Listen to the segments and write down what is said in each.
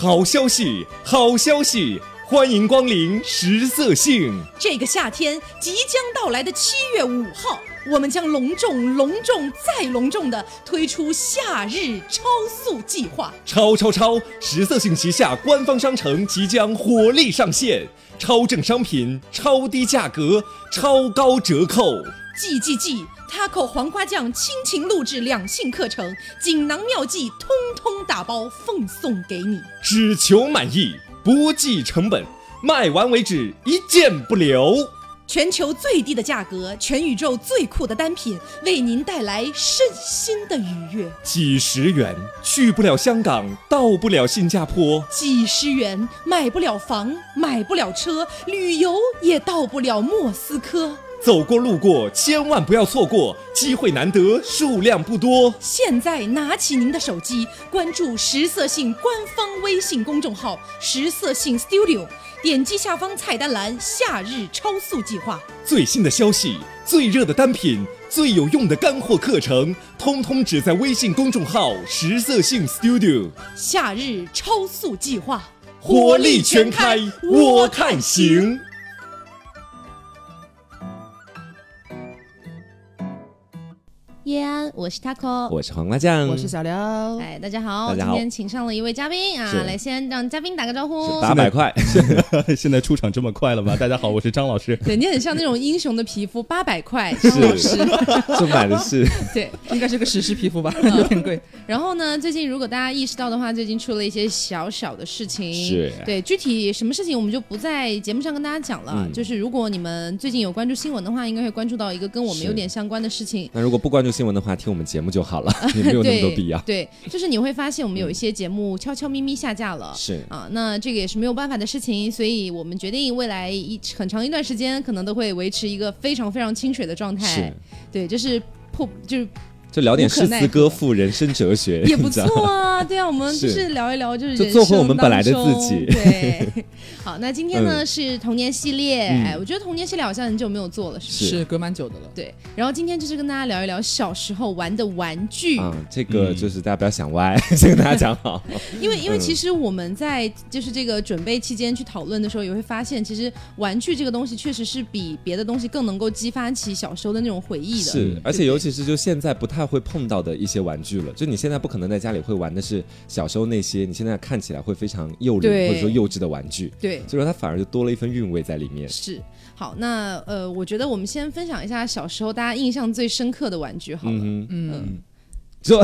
好消息，好消息！欢迎光临食色性。这个夏天即将到来的七月五号，我们将隆重、隆重再隆重的推出夏日超速计划。超超超！食色性旗下官方商城即将火力上线，超正商品，超低价格，超高折扣。记记记，Taco 黄瓜酱亲情录制两性课程，锦囊妙计通通打包奉送给你。只求满意，不计成本，卖完为止，一件不留。全球最低的价格，全宇宙最酷的单品，为您带来身心的愉悦。几十元去不了香港，到不了新加坡，几十元买不了房，买不了车，旅游也到不了莫斯科。走过路过，千万不要错过，机会难得，数量不多。现在拿起您的手机，关注十色性官方微信公众号“十色性 Studio”，点击下方菜单栏“夏日超速计划”。最新的消息，最热的单品，最有用的干货课程，通通只在微信公众号“十色性 Studio”。夏日超速计划，火力全开，我看行。叶安，我是 Taco，我是黄瓜酱，我是小刘。哎，大家好，大家好今天请上了一位嘉宾啊，来先让嘉宾打个招呼。八百块，现在出场这么快了吗？大家好，我是张老师。对你很像那种英雄的皮肤，八百块，张老师。这买的是，对，应该是个史诗皮肤吧，有点贵。然后呢，最近如果大家意识到的话，最近出了一些小小的事情。是对，具体什么事情我们就不在节目上跟大家讲了。嗯就是如果你们最近有关注新闻的话，应该会关注到一个跟我们有点相关的事情。那如果不关注新闻的话，听我们节目就好了，也没有那么多必要。对，就是你会发现我们有一些节目悄悄咪咪下架了。是啊，那这个也是没有办法的事情，所以我们决定未来一很长一段时间可能都会维持一个非常非常清水的状态是。对，就是破就是就聊点诗词歌赋、人生哲学，也不错啊。对啊，我们就是是。聊一聊，就是就做回我们本来的自己。对，好，那今天呢、嗯。是童年系列，嗯。哎，我觉得童年系列好像很久没有做了，是不是？隔蛮久的了。对，然后今天就是跟大家聊一聊小时候玩的玩具，嗯，这个就是大家不要想歪，先跟大家讲好。因为因为嗯。其实我们在就是这个准备期间去讨论的时候，也会发现，其实玩具这个东西确实是比别的东西更能够激发起小时候的那种回忆的。是，而且尤其是就现在不太会碰到的一些玩具了，就你现在不可能在家里会玩的是小时候那些你现在看起来会非常幼稚或者说幼稚的玩具，对，所以说它反而就多了一份韵味在里面。是。好，那呃，我觉得我们先分享一下小时候大家印象最深刻的玩具好了。嗯，就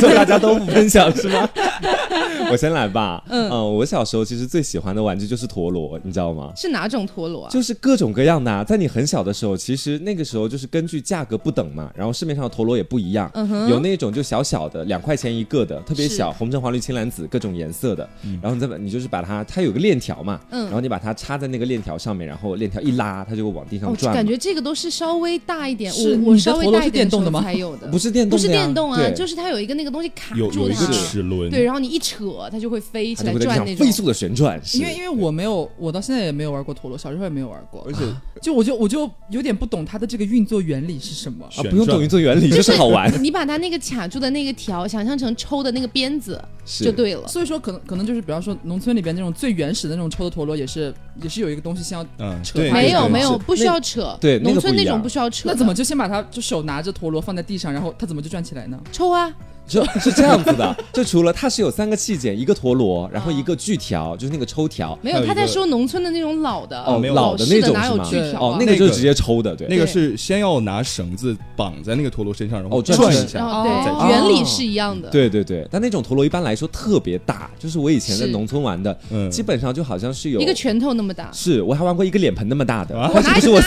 就 大家都不分享是吗？我先来吧。嗯我小时候其实最喜欢的玩具就是陀螺，你知道吗？是哪种陀螺啊？就是各种各样的、啊，在你很小的时候，其实那个时候就是根据价格不等嘛，然后市面上的陀螺也不一样，嗯有那种就小小的两块钱一个的，特别小，红橙黄绿青蓝紫各种颜色的，嗯然后你再把你就是把它，它有个链条嘛，嗯然后你把它插在那个链条上面，然后链条一拉，它就会往地上哦，转哦。感觉这个都是稍微大一点，是我我你稍微大一点时候电动的吗才有的，不是电不是动的呀电动啊，对就是它有一个那个东西卡有有一住它个，齿轮，对，然后你一扯，它就会飞起来转那种飞。速的旋转，因为因为我没有，我到现在也没有玩过陀螺，小时候也没有玩过，而且 就我就我就有点不懂它的这个运作原理是什么。啊不用懂运作原理，就是好玩，你把它那个卡住的那个条想象成抽的那个鞭子就对了。所以说，可能可能就是，比方说农村里边那种最原始的那种抽的陀螺，也是也是有一个东西先要，嗯，扯对，没有没有，不需要扯。对农村那种不需要扯。那怎么就先把它就手拿着陀螺放在地上，然后它怎么就转起来呢？抽啊？就是这样子的。就除了它是有三个器件，一个陀螺，然后一个锯条，就是那个抽条。没有，他在说农村的那种老的哦，没有老的那种是吗？锯条啊？哦，那个就是直接抽的，对。那个是先要拿绳子绑在那个陀螺身上，然后哦转一下，然后再对，哦原理是一样的。对对对，但那种陀螺一般来说特别大，就是我以前在农村玩的，嗯基本上就好像是有一个拳头那么大。是我还玩过一个脸盆那么大的，不是我？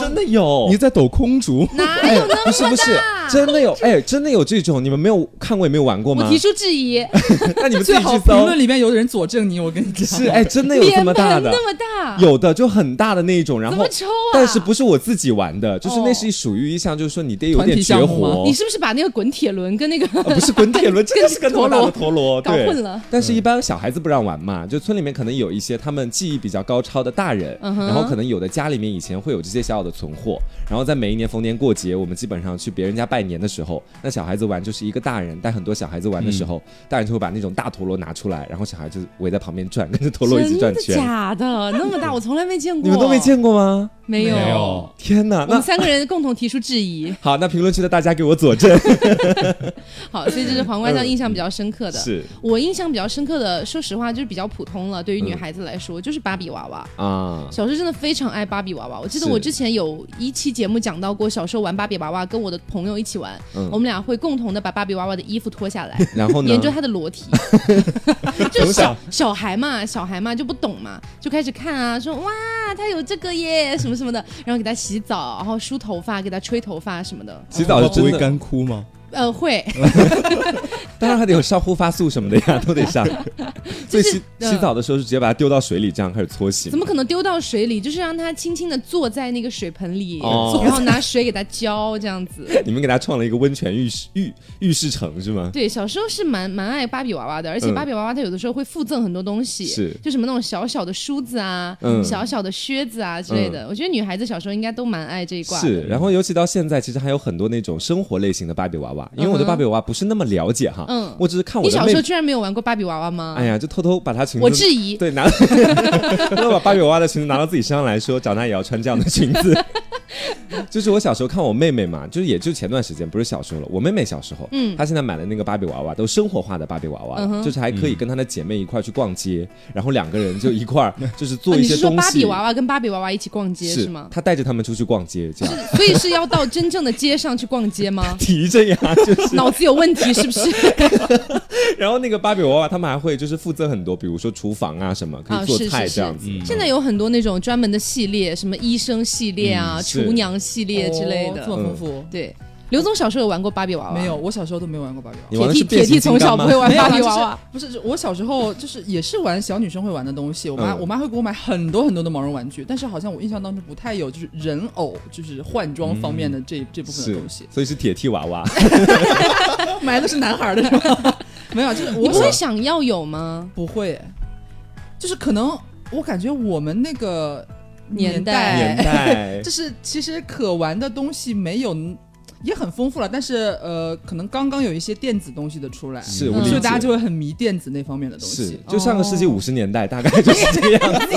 真的有，你在抖空竹，哪有那么不是不是？真的有，哎，真的有这种，你们没有看过也没有玩过吗我提？出质疑，那你们 自最好己去搜评论。里面有人佐证你，我跟你讲。是哎，真的有这么大的，盆那么大，有的就很大的那一种，然后怎么抽啊？但是不是我自己玩的，就是那哦是属于一项，就是说你得有点绝活。你是不是把那个滚铁轮跟那个啊不是滚铁轮，真 的是个陀螺陀螺，对搞混了？但是，一般小孩子不让玩嘛，就村里面可能有一些他们技艺比较高超的大人，嗯然后可能有的家里面以前会有这些小小的存货，然后在每一年逢年过节，我们基本上去别人家拜年的时候，那小孩子玩就是一个大人带很多小孩子玩的时候，大人就会把那种大陀螺拿出来，然后小孩就围在旁边转，跟着陀螺一起真的转圈。假的？那么大，我从来没见过。你们都没见过吗？没有？没有天哪！那我们三个人共同提出质疑。好，那评论区的大家给我佐证。好，所以这是黄瓜酱印象比较深刻的。是我印象比较深刻的，说实话就是比较普通了。对于女孩子来说，就是芭比娃娃。啊，小时候真的非常爱芭比娃娃。我记得我之前有一期节目讲到过，小时候玩芭比娃娃，跟我的朋友一起玩，嗯我们俩会共同的把芭比娃娃的衣服脱下来，然后呢？研究她的裸体。就是从小小小孩嘛，小孩嘛就不懂嘛，就开始看啊，说哇，她有这个耶，什么什么的，然后给它洗澡，然后梳头发，给它吹头发什么的。洗澡不会是真的，干枯吗？呃，会，当然还得有上护发素什么的呀，都得上。所以洗嗯洗澡的时候是直接把它丢到水里，这样开始搓洗怎。么可能丢到水里？就是让它轻轻的坐在那个水盆里，哦然后拿水给它浇，这样子。你们给它创了一个温泉浴室浴浴室城是吗？对，小时候是蛮蛮爱芭比娃娃的，而且嗯芭比娃娃它有的时候会附赠很多东西，是就什么那种小小的梳子啊、嗯小小的靴子啊之类的。我觉得女孩子小时候应该都蛮爱这一挂。是，然后尤其到现在，其实还有很多那种生活类型的芭比娃娃，因为我对芭比娃娃不是那么了解哈，嗯我只是看我的妹你小时候，居然没有玩过芭比娃娃吗？哎呀，就偷偷把她裙子，我质疑。对拿，偷偷把芭比娃娃的裙子拿到自己身上来说，长大也要穿这样的裙子。就是我小时候看我妹妹嘛，就是也就前段时间，不是小时候了。我妹妹小时候，嗯她现在买的那个芭比娃娃都生活化的芭比娃娃，嗯就是还可以跟她的姐妹一块儿去逛街，然后两个人就一块儿 就是做一些东西。是说芭比娃娃跟芭比娃娃一起逛街是吗？她带着他们出去逛街，这样？所以是要到真正的街上去逛街吗提着呀，就是。脑子有问题是不是？然后那个芭比娃娃，他们还会就是负责很多，比如说厨房啊什么，可啊以做菜这样子。嗯现在有很多那种专门的系列，什么医生系列啊、嗯厨娘系列之类的。哦这么丰富。对，刘总小时候有玩过芭比娃娃？没有，，我小时候都没有玩过芭比娃娃。铁铁弟从小不会玩芭比娃娃。就是不是我小时候就是也是玩小女生会玩的东西，我妈、嗯我妈会给我买很多很多的毛绒玩具，但是好像我印象当中不太有就是人偶就是换装方面的这、这部分的东西，，所以是铁剃娃娃。买的是男孩儿的是吧？没有，就是你不会想要有吗？不会，就是可能我感觉我们那个年代代年代 就是其实可玩的东西没有。也很丰富了，但是呃，可能刚刚有一些电子东西的出来，是嗯所以大家就会很迷电子那方面的东是西。就上个世纪哦五十年代，大概就是这个样子。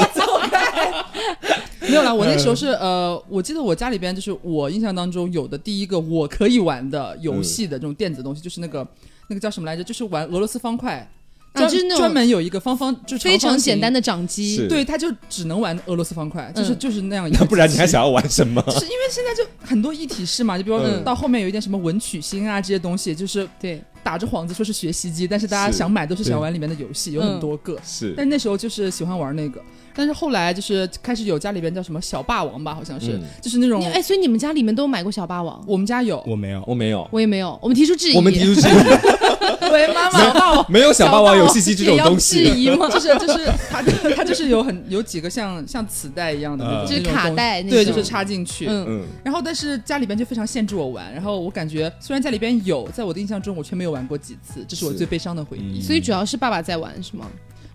没有啦，我那时候是呃，我记得我家里边就是我印象当中有的第一个我可以玩的游戏的这种电子东西，就是那个那个叫什么来着？就是玩俄罗斯方块，专啊就是那种专门有一个方方，就非常简单的，掌机，对，他就只能玩俄罗斯方块，就是嗯。就是那样一个那。不然你还想要玩什么？就是因为现在就很多一体式嘛，就比如说嗯。到后面有一点什么文曲星啊这些东西，就是对，打着幌子说是学习机，但是大家想买都是想玩里面的游戏，有很多个。是但那时候就是喜欢玩那个，但是后来就是开始有家里边叫什么小霸王吧，好像是，嗯就是那种哎，所以你们家里面都买过小霸王？我们家有，我没有，我没有，我也没有，我们提出质疑。我们提出质疑，喂妈妈，小霸王。没有小霸王游戏机这种东西质。疑吗？就是就是它它 就是有很有几个像像磁带一样的那种，呃就是卡带那对，就是插进去。嗯，嗯，然后但是家里边就非常限制我玩，然后我感觉虽然家里边有，在我的印象中我却没有玩过几次，这是我最悲伤的回忆。嗯所以主要是爸爸在玩是吗？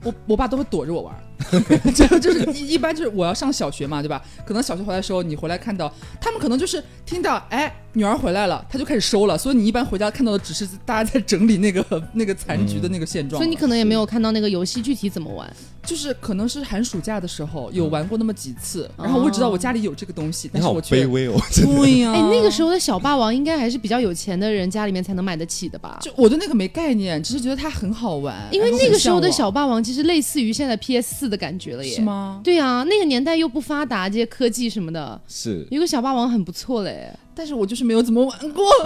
我我爸都会躲着我玩，就就是一一般就是我要上小学嘛，对吧？可能小学回来的时候，你回来看到他们可能就是听到哎女儿回来了，他就开始收了，所以你一般回家看到的只是大家在整理那个那个残局的那个现状了，所以你可能也没有看到那个游戏具体怎么玩。就是可能是寒暑假的时候有玩过那么几次，然后我知道我家里有这个东西，你好但是我却卑微哦。对呀、哎，那个时候的小霸王应该还是比较有钱的人家里面才能买得起的吧？就我对那个没概念，只是觉得它很好玩，因为那个时候的小霸王其实类似于现在 PS 四的感觉了耶。是？吗？对啊，那个年代又不发达，这些科技什么的，是有个小霸王很不错嘞。但是我就是没有怎么玩过，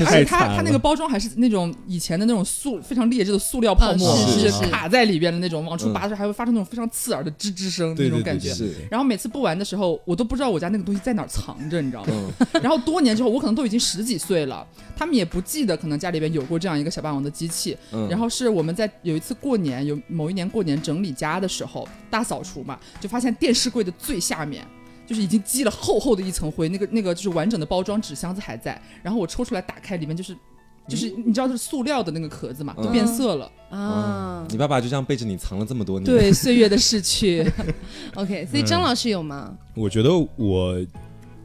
而且它它那个包装还是那种以前的那种塑非常劣质的塑料泡沫，啊是就是是卡在里边的那种，往出嗯拔的时候还会发出那种非常刺耳的吱吱声那种感觉。然后每次不玩的时候，我都不知道我家那个东西在哪儿藏着，你知道吗？嗯，然后多年之后，我可能都已经十几岁了，他们也不记得可能家里边有过这样一个小霸王的机器。嗯然后是我们在有一次过年，有某一年过年整理家的时候，大扫除嘛，就发现电视柜的最下面。就是已经积了厚厚的一层灰，那个那个就是完整的包装纸箱子还在，然后我抽出来打开，里面就是就是你知道是塑料的那个壳子嘛，嗯就变色了。啊你爸爸就这样背着你藏了这么多年。，对，岁月的逝去，，OK，所以张老师有吗？我觉得我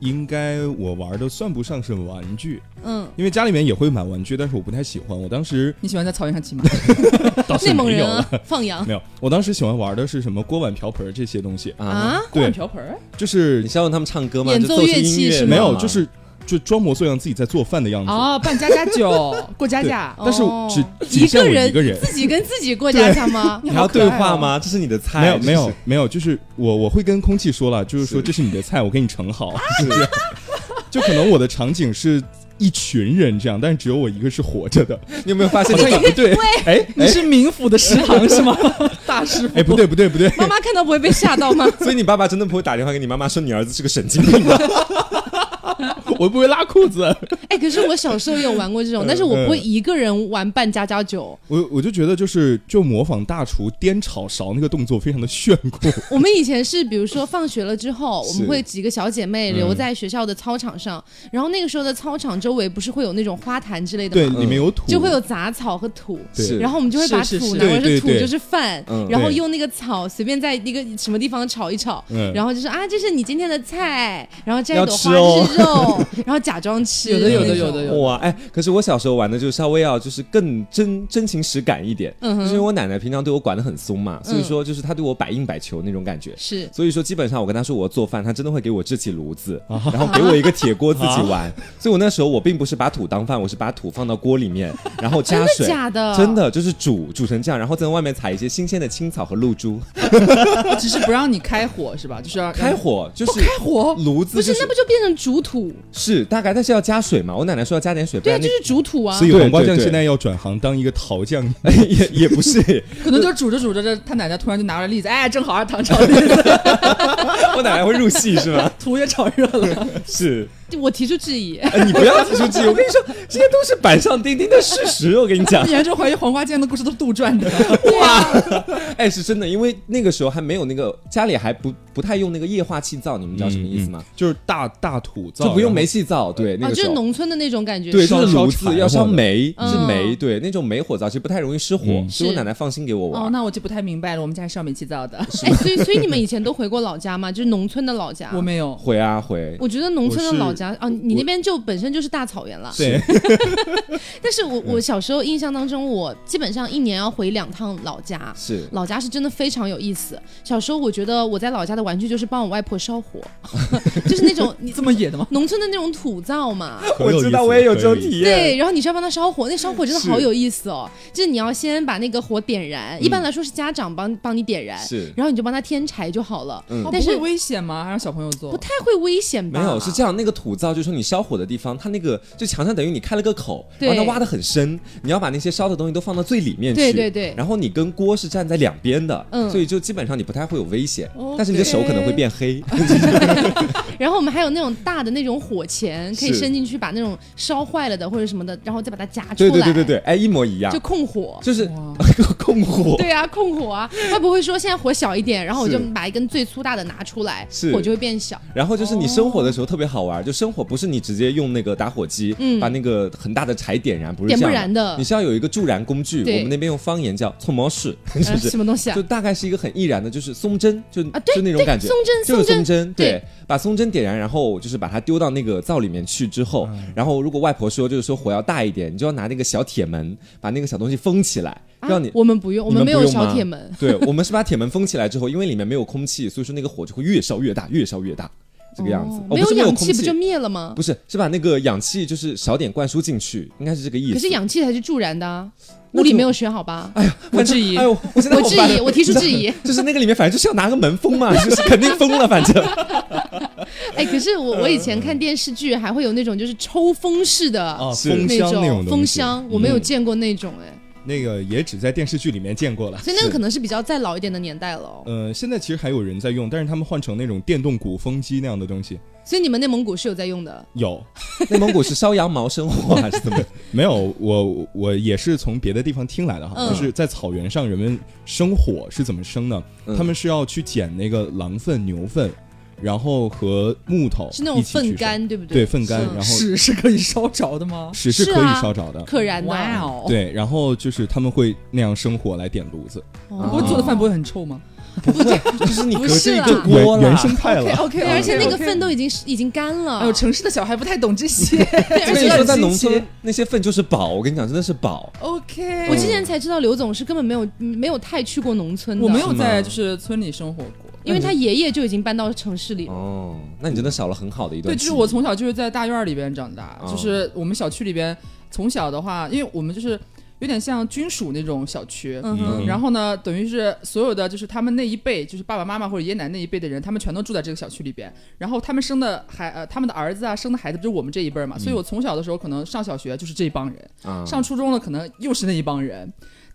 应该我玩的算不上是玩具，嗯，因为家里面也会买玩具，但是我不太喜欢。我当时你喜欢在草原上骑马？内蒙人放羊 没有，我当时喜欢玩的是什么锅碗瓢盆这些东西，啊，锅碗，瓢盆？就是你是要让他们唱歌吗？演奏乐器音乐是吗没有，就是就装模作样自己在做饭的样子。哦，办家家酒，过家家。但是哦只一仅限我个人一个人，自己跟自己过家家吗？你还要对话吗？这是你的菜，没有没有没有，就是我我会跟空气说了，就是说这是你的菜，我给你盛好，是这样。就可能我的场景是一群人这样，但是只有我一个是活着的，你有没有发现好像也不对。哎你是冥府的食堂是吗？大师傅。哎，不对不对不对，妈妈看到不会被吓到吗？所以你爸爸真的不会打电话给你妈妈说你儿子是个神经病吗？我不会拉裤子。哎，可是我小时候也有玩过这种，但是我不会一个人玩扮家家酒。我我就觉得就是就模仿大厨颠炒勺那个动作非常的炫酷。我们以前是，比如说放学了之后，我们会几个小姐妹留在学校的操场上，然后那个时候的操场周围不是会有那种花坛之类的对，吗？里面有土，就会有杂草和土，对。是然后我们就会把是是是。土拿过来，对对对。说土就是饭然后用那个草随便在一个什么地方炒一炒，嗯。然后就说啊，这是你今天的菜，然后这要一朵花吃哦。这是肉，然后假装吃，有的有的有的有的哇，哎，可是我小时候玩的就稍微要就是更真真情实感一点，嗯哼就是因为我奶奶平常对我管的很松嘛，所以说就是她对我百应百求那种感觉。是所以说，基本上我跟她说我要做饭，她真的会给我支起炉子，然后给我一个铁锅自己玩。所以我那时候我并不是把土当饭，我是把土放到锅里面，然后加真的水，假的？真的就是煮煮成这样，然后在外面采一些新鲜的青草和露珠，只是不让你开火是吧？就是要开火就是开火。炉子、不，是那不就变成煮土？是大概，但是要加水嘛。我奶奶说要加点水，不对啊，就是煮土啊所。以黄瓜酱现在要转行当一个陶匠。也也不是，可能就煮着煮着，这他奶奶突然就拿出来栗子，哎，正好是，糖炒栗子，我奶奶会入戏是吗？土也炒热了。是。我提出质疑，哎，你不要提出质疑，我跟你说，这些都是板上钉钉的事实。我跟你讲，严重怀疑黄花酱的故事都是杜撰的。哇哎，是真的，因为那个时候还没有那个家里还不不太用那个液化气灶，你们知道什么意思吗？嗯就是大大土灶，就不用煤气灶，对，那啊，就是个时候。农村的那种感觉。对，是就是炉子要烧煤，嗯是煤，对，那种煤火灶其实不太容易失火，嗯是所以我奶奶放心给我哦，那我就不太明白了，我们家是烧煤气灶的，哎，所以 所以你们以前都回过老家吗？就是农村的老家。我没有。回啊回，我觉得农村的老家啊，你那边就本身就是大草原了。对，但是我我小时候印象当中，我基本上一年要回两趟老家。是老家是真的非常有意思。小时候我觉得我在老家的玩具就是帮我外婆烧火，就是那种你 这么野的吗？农村的那种土灶嘛。我知道，我也有这种体对，然后你是要帮他烧火，那烧火真的好有意思哦。就是你要先把那个火点燃，一般来说是家长帮帮你点燃，是然后你就帮他添柴就好了。嗯哦但是吗？还让小朋友做？不太会危险吧？没有，是这样。那个土灶就是说你烧火的地方，它那个就墙上等于你开了个口，对然后它挖的很深，你要把那些烧的东西都放到最里面去。对对对然后你跟锅是站在两边的，嗯所以就基本上你不太会有危险，哦但是你的手可能会变黑。然后我们还有那种大的那种火钳，可以伸进去把那种烧坏了的或者什么的，然后再把它夹出来。对对对对对，哎，一模一样就，控火。就是 控火。对啊，控火啊，他不会说现在火小一点，然后我就是把一根最粗大的拿出来，是。火就会变小。然后就是你生火的时候特别好玩，就生火不是你直接用那个打火机，嗯。把那个很大的柴点燃，不是点这样不燃的。你是要有一个助燃工具，我们那边用方言叫搓毛式，是什么东西啊？就？大概是一个很易燃的，就是松针，就啊对就那种感觉，松针就是松针，对。对，把松针点燃，然后就是把它丢到那个灶里面去之后，然后如果外婆说就是说火要大一点，你就要拿那个小铁门把那个小东西封起来，啊让你。我们不用，我们没有小铁门。对，我们是把铁门封起来之后，因为里面没有空气，所以说那个火就会越烧越大，越烧越大，这个样子。哦没有哦没有空气氧气不就灭了吗？不是，是把那个氧气就是少点灌输进去，应该是这个意思。可是氧气才是助燃的物理没有学好吧？哎呀，我质疑哎呦，我现在我质疑，我提出质疑。就是那个里面反正就是要拿个门封嘛，就是肯定封了，反正。哎，可是我我以前看电视剧还会有那种就是抽风式的那箱那种风箱，我没有嗯见过那种哎，那个也只在电视剧里面见过了。所以那个可能是比较再老一点的年代了哦。呃，现在其实还有人在用，但是他们换成那种电动鼓风机那样的东西。所以你们内蒙古是有在用的，有 内蒙古是烧羊毛生火还是怎么？没有？我我也是从别的地方听来的哈，嗯就是在草原上人们生火是怎么生呢？嗯他们是要去捡那个狼粪、牛粪，然后和木头是那种粪干，对不对，对？粪干，然后屎是可以烧着的吗？屎是可以烧着的。可燃的。哇哦，，对，然后就是他们会那样生火来点炉子，哦不过做的饭不会很臭吗不会，就是你隔着一不是啦个锅啦原原生态了。？OK，对，而且那个粪都已经已经干了。哎呦，城市的小孩不太懂这些。对，而且所以说在农村那些粪就是宝，我跟你讲，真的是宝。OK，我之前才知道刘总是根本没有没有太去过农村的，我没有在就是村里生活过，因为他爷爷就已经搬到城市里了。哦，那你真的少了很好的一段对，就是我从小就是在大院儿里边长大，哦就是我们小区里边从小的话，因为我们就是有点像军属那种小区。嗯然后呢，等于是所有的就是他们那一辈，就是爸爸妈妈或者爷爷奶奶那一辈的人，他们全都住在这个小区里边。然后他们生的孩呃，他们的儿子啊，生的孩子，就是我们这一辈儿嘛。所以我从小的时候可能上小学就是这一帮人，啊上初中了可能又是那一帮人。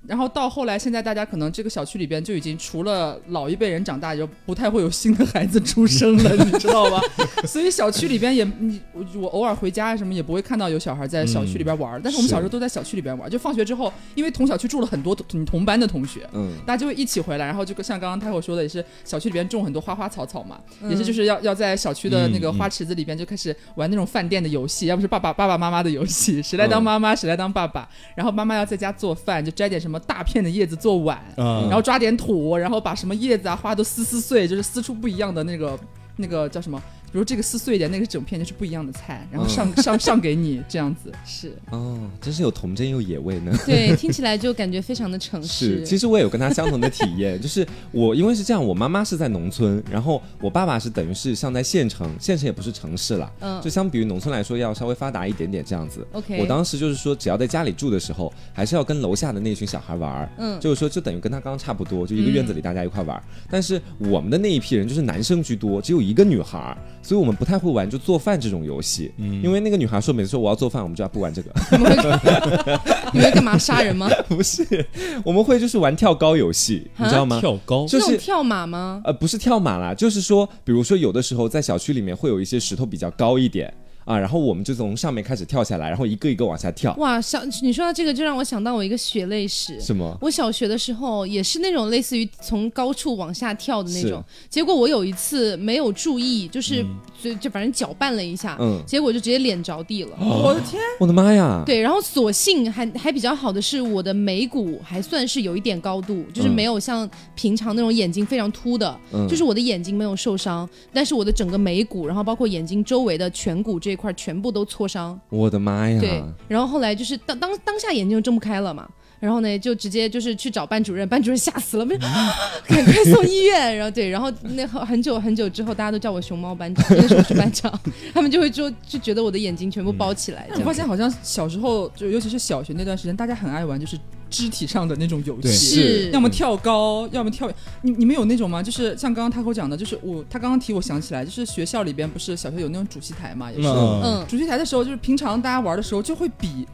然后到后来，现在大家可能这个小区里边就已经除了老一辈人长大，就不太会有新的孩子出生了，你知道吧？所以小区里边也你我我偶尔回家什么也不会看到有小孩在小区里边玩儿，但是我们小时候都在小区里边玩，就放学之后，因为同小区住了很多同同班的同学，嗯，大家就会一起回来，然后就跟像刚刚太后说的，也是小区里边种很多花花草草嘛，嗯也是就是要要在小区的那个花池子里边就开始玩那种饭店的游戏，要不是爸爸爸爸妈妈的游戏，谁来当嗯妈妈谁来当爸爸，然后妈妈要在家做饭，就摘点什么大片的叶子做碗，啊然后抓点土，然后把什么叶子啊花都撕撕碎，就是撕出不一样的那个那个叫什么。比如这个撕碎一点，那个整片就是不一样的菜，然后上、上上给你这样子，是哦，真是有童真又野味呢。对，听起来就感觉非常的城市。是，其实我也有跟他相同的体验，就是我因为是这样，我妈妈是在农村，然后我爸爸是等于是像在县城，县城也不是城市了，嗯就相比于农村来说要稍微发达一点点这样子。OK 我当时就是说，只要在家里住的时候，还是要跟楼下的那群小孩玩，嗯就是说就等于跟他刚刚差不多，就一个院子里大家一块玩儿。但是我们的那一批人就是男生居多，只有一个女孩儿，所以我们不太会玩就做饭这种游戏，因为那个女孩说每次说我要做饭，我们就要不玩这个。你们会你们干嘛杀人吗？不是，我们会就是玩跳高游戏，你知道吗？跳高，就是跳马吗？呃，不是跳马啦，就是说，比如说有的时候在小区里面会有一些石头比较高一点啊，然后我们就从上面开始跳下来，然后一个一个往下跳。哇，小你说到这个，就让我想到我一个血泪史。什么？我小学的时候也是那种类似于从高处往下跳的那种，结果我有一次没有注意，就是就就反正搅拌了一下，嗯结果就直接脸着地了。我的天，我的妈呀！对，然后所幸还还比较好的是，我的眉骨还算是有一点高度，就是嗯没有像平常那种眼睛非常凸的，嗯就是我的眼睛没有受伤，但是我的整个眉骨，然后包括眼睛周围的颧骨这一块全部都挫伤。我的妈呀！对，然后后来就是当当当下眼睛就睁不开了嘛。然后呢，就直接就是去找班主任，班主任吓死了，没 赶快送医院。然后对，然后那很久很久之后，大家都叫我熊猫班长，那时候我是班长，他们就会就就觉得我的眼睛全部包起来。我发现好像小时候就尤其是小学那段时间，大家很爱玩就是肢体上的那种游戏。是要么跳高，要么跳。你你们有那种吗？就是像刚刚他给我讲的，就是我他刚刚提，我想起来，就是学校里边不是小学有那种主席台嘛，也是。嗯嗯，主席台的时候，就是平常大家玩的时候就会比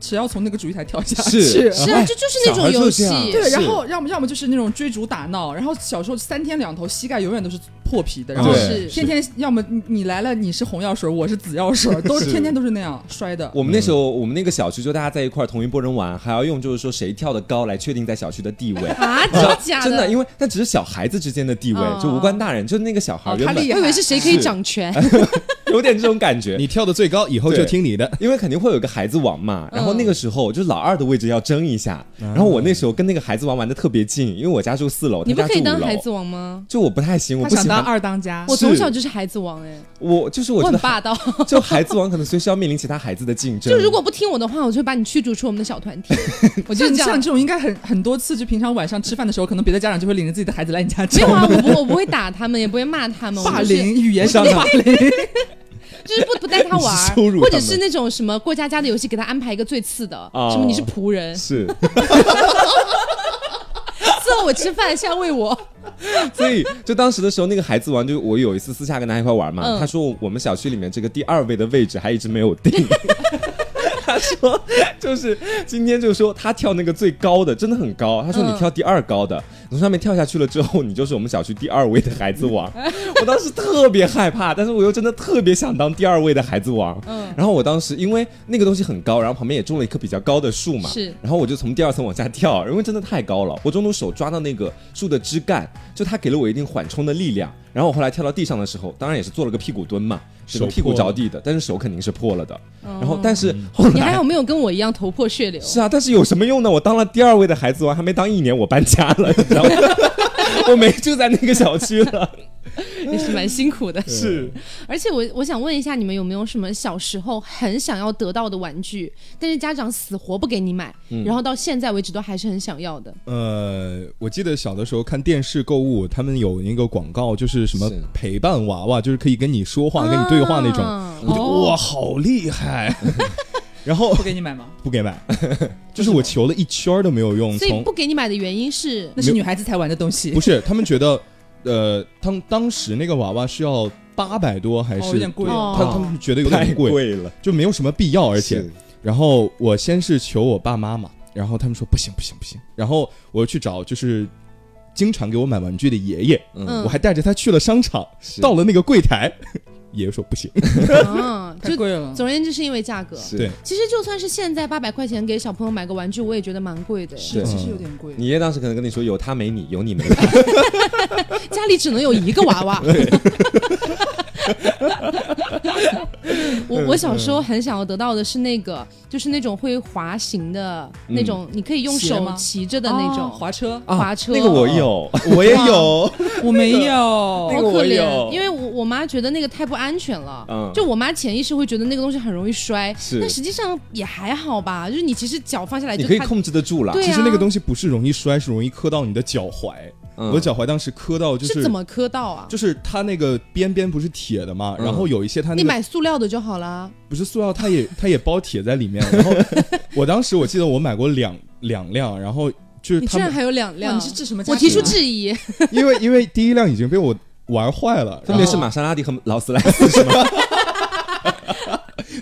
谁要从那个主席台跳下去。是啊，这就是那种游戏。对，然后要么要么就是那种追逐打闹，然后小时候三天两头膝盖永远都是破皮的，然后对是天天要么你你来了你是红药水，我是紫药水，都是是天天都是那样摔的。我们那时候，我们那个小区就大家在一块儿同一拨人玩，还要用就是说谁跳的高来确定在小区的地位。啊，真的假真的，因为那只是小孩子之间的地位，哦就无关大人。就那个小孩原本哦他厉害我以为是谁可以掌权，有点这种感觉。你跳的最高，以后就听你的。因为肯定会有个孩子王嘛，然后那个时候就是老二的位置要争一下，然后我那时候跟那个孩子王玩的特别近，因为我家住四楼，你不可以他家住五楼当孩子王吗？就我不太行，我不想当二当家，我从小就是孩子王哎，我就是我觉得我很霸道。就孩子王可能随时要面临其他孩子的竞争，就如果不听我的话，我就会把你驱逐出我们的小团体。我就像这样。像这种应该很很多次，就平常晚上吃饭的时候，可能别的家长就会领着自己的孩子来你家吃没有啊，我不我不会打他们，也不会骂他们，霸凌，语言上的霸凌。就是不不带他玩 或者是那种什么过家家的游戏，给他安排一个最次的，哦什么你是仆人，是，伺候我吃饭，现在喂我。所以就当时的时候，那个孩子王就我有一次私下跟他一块玩嘛，嗯。他说我们小区里面这个第二位的位置还一直没有定。他说，就是今天就说他跳那个最高的，真的很高。他说你嗯。跳第二高的，从上面跳下去了之后，你就是我们小区第二位的孩子王。我当时特别害怕，但是我又真的特别想当第二位的孩子王。嗯，然后我当时因为那个东西很高，然后旁边也种了一棵比较高的树嘛，是然后我就从第二层往下跳，因为真的太高了，我中途手抓到那个树的枝干，就它给了我一定缓冲的力量。然后我后来跳到地上的时候，当然也是做了个屁股蹲嘛，整个屁股着地的，但是手肯定是破了的。然后但是后来你还有没有跟我一样头破血流？是啊，但是有什么用呢？我当了第二位的孩子王，还没当一年，我搬家了，你知道吗？我没住在那个小区了。也是蛮辛苦的。是，而且我我想问一下，你们有没有什么小时候很想要得到的玩具，但是家长死活不给你买，然后到现在为止都还是很想要的？呃，我记得小的时候看电视购物，他们有那个广告，就是什么陪伴娃娃，就是可以跟你说话、跟你对话那种。啊我就哇，好厉害！然后不给你买吗？不给买，就是我求了一圈都没有用。所以不给你买的原因是那是女孩子才玩的东西不。是他们觉得，呃，他们当时那个娃娃是要八百多还哦是？有点贵。哦。他他们觉得有太点贵，贵了，就没有什么必要，而且然后我先是求我爸妈嘛，然后他们说不行不行不行，然后我去找就是经常给我买玩具的爷爷，嗯。我还带着他去了商场，到了那个柜台，爷爷说不行，啊，就 太贵了。总而言之是因为价格。是对，其实就算是现在八百块钱给小朋友买个玩具，我也觉得蛮贵的。是其实有点贵。你爷爷当时可能跟你说有他没你，有你没他。家里只能有一个娃娃。我我小时候很想要得到的是那个，就是那种会滑行的那种，你可以用手骑着的那哦种滑车，滑车。那个我有，我也有，我没有。那个好可怜，因为我我妈觉得那个太不安全了。嗯就我妈潜意识会觉得那个东西很容易摔，是但实际上也还好吧。就是你其实脚放下来就你可以控制得住了。对其实那个啊东西不是容易摔，是容易磕到你的脚踝。嗯我的脚踝当时磕到就是怎么磕到啊？就是它那个边边不是铁的嘛，嗯然后有一些它那你买塑料的就好了。不是塑料，它也 它也包铁在里面。然后 我当时我记得我买过两两辆，然后就是他你居然还有两辆你，是指什么家我？提出质疑。因为因为第一辆已经被我玩坏了，分别是玛莎拉蒂和劳斯莱斯是吗？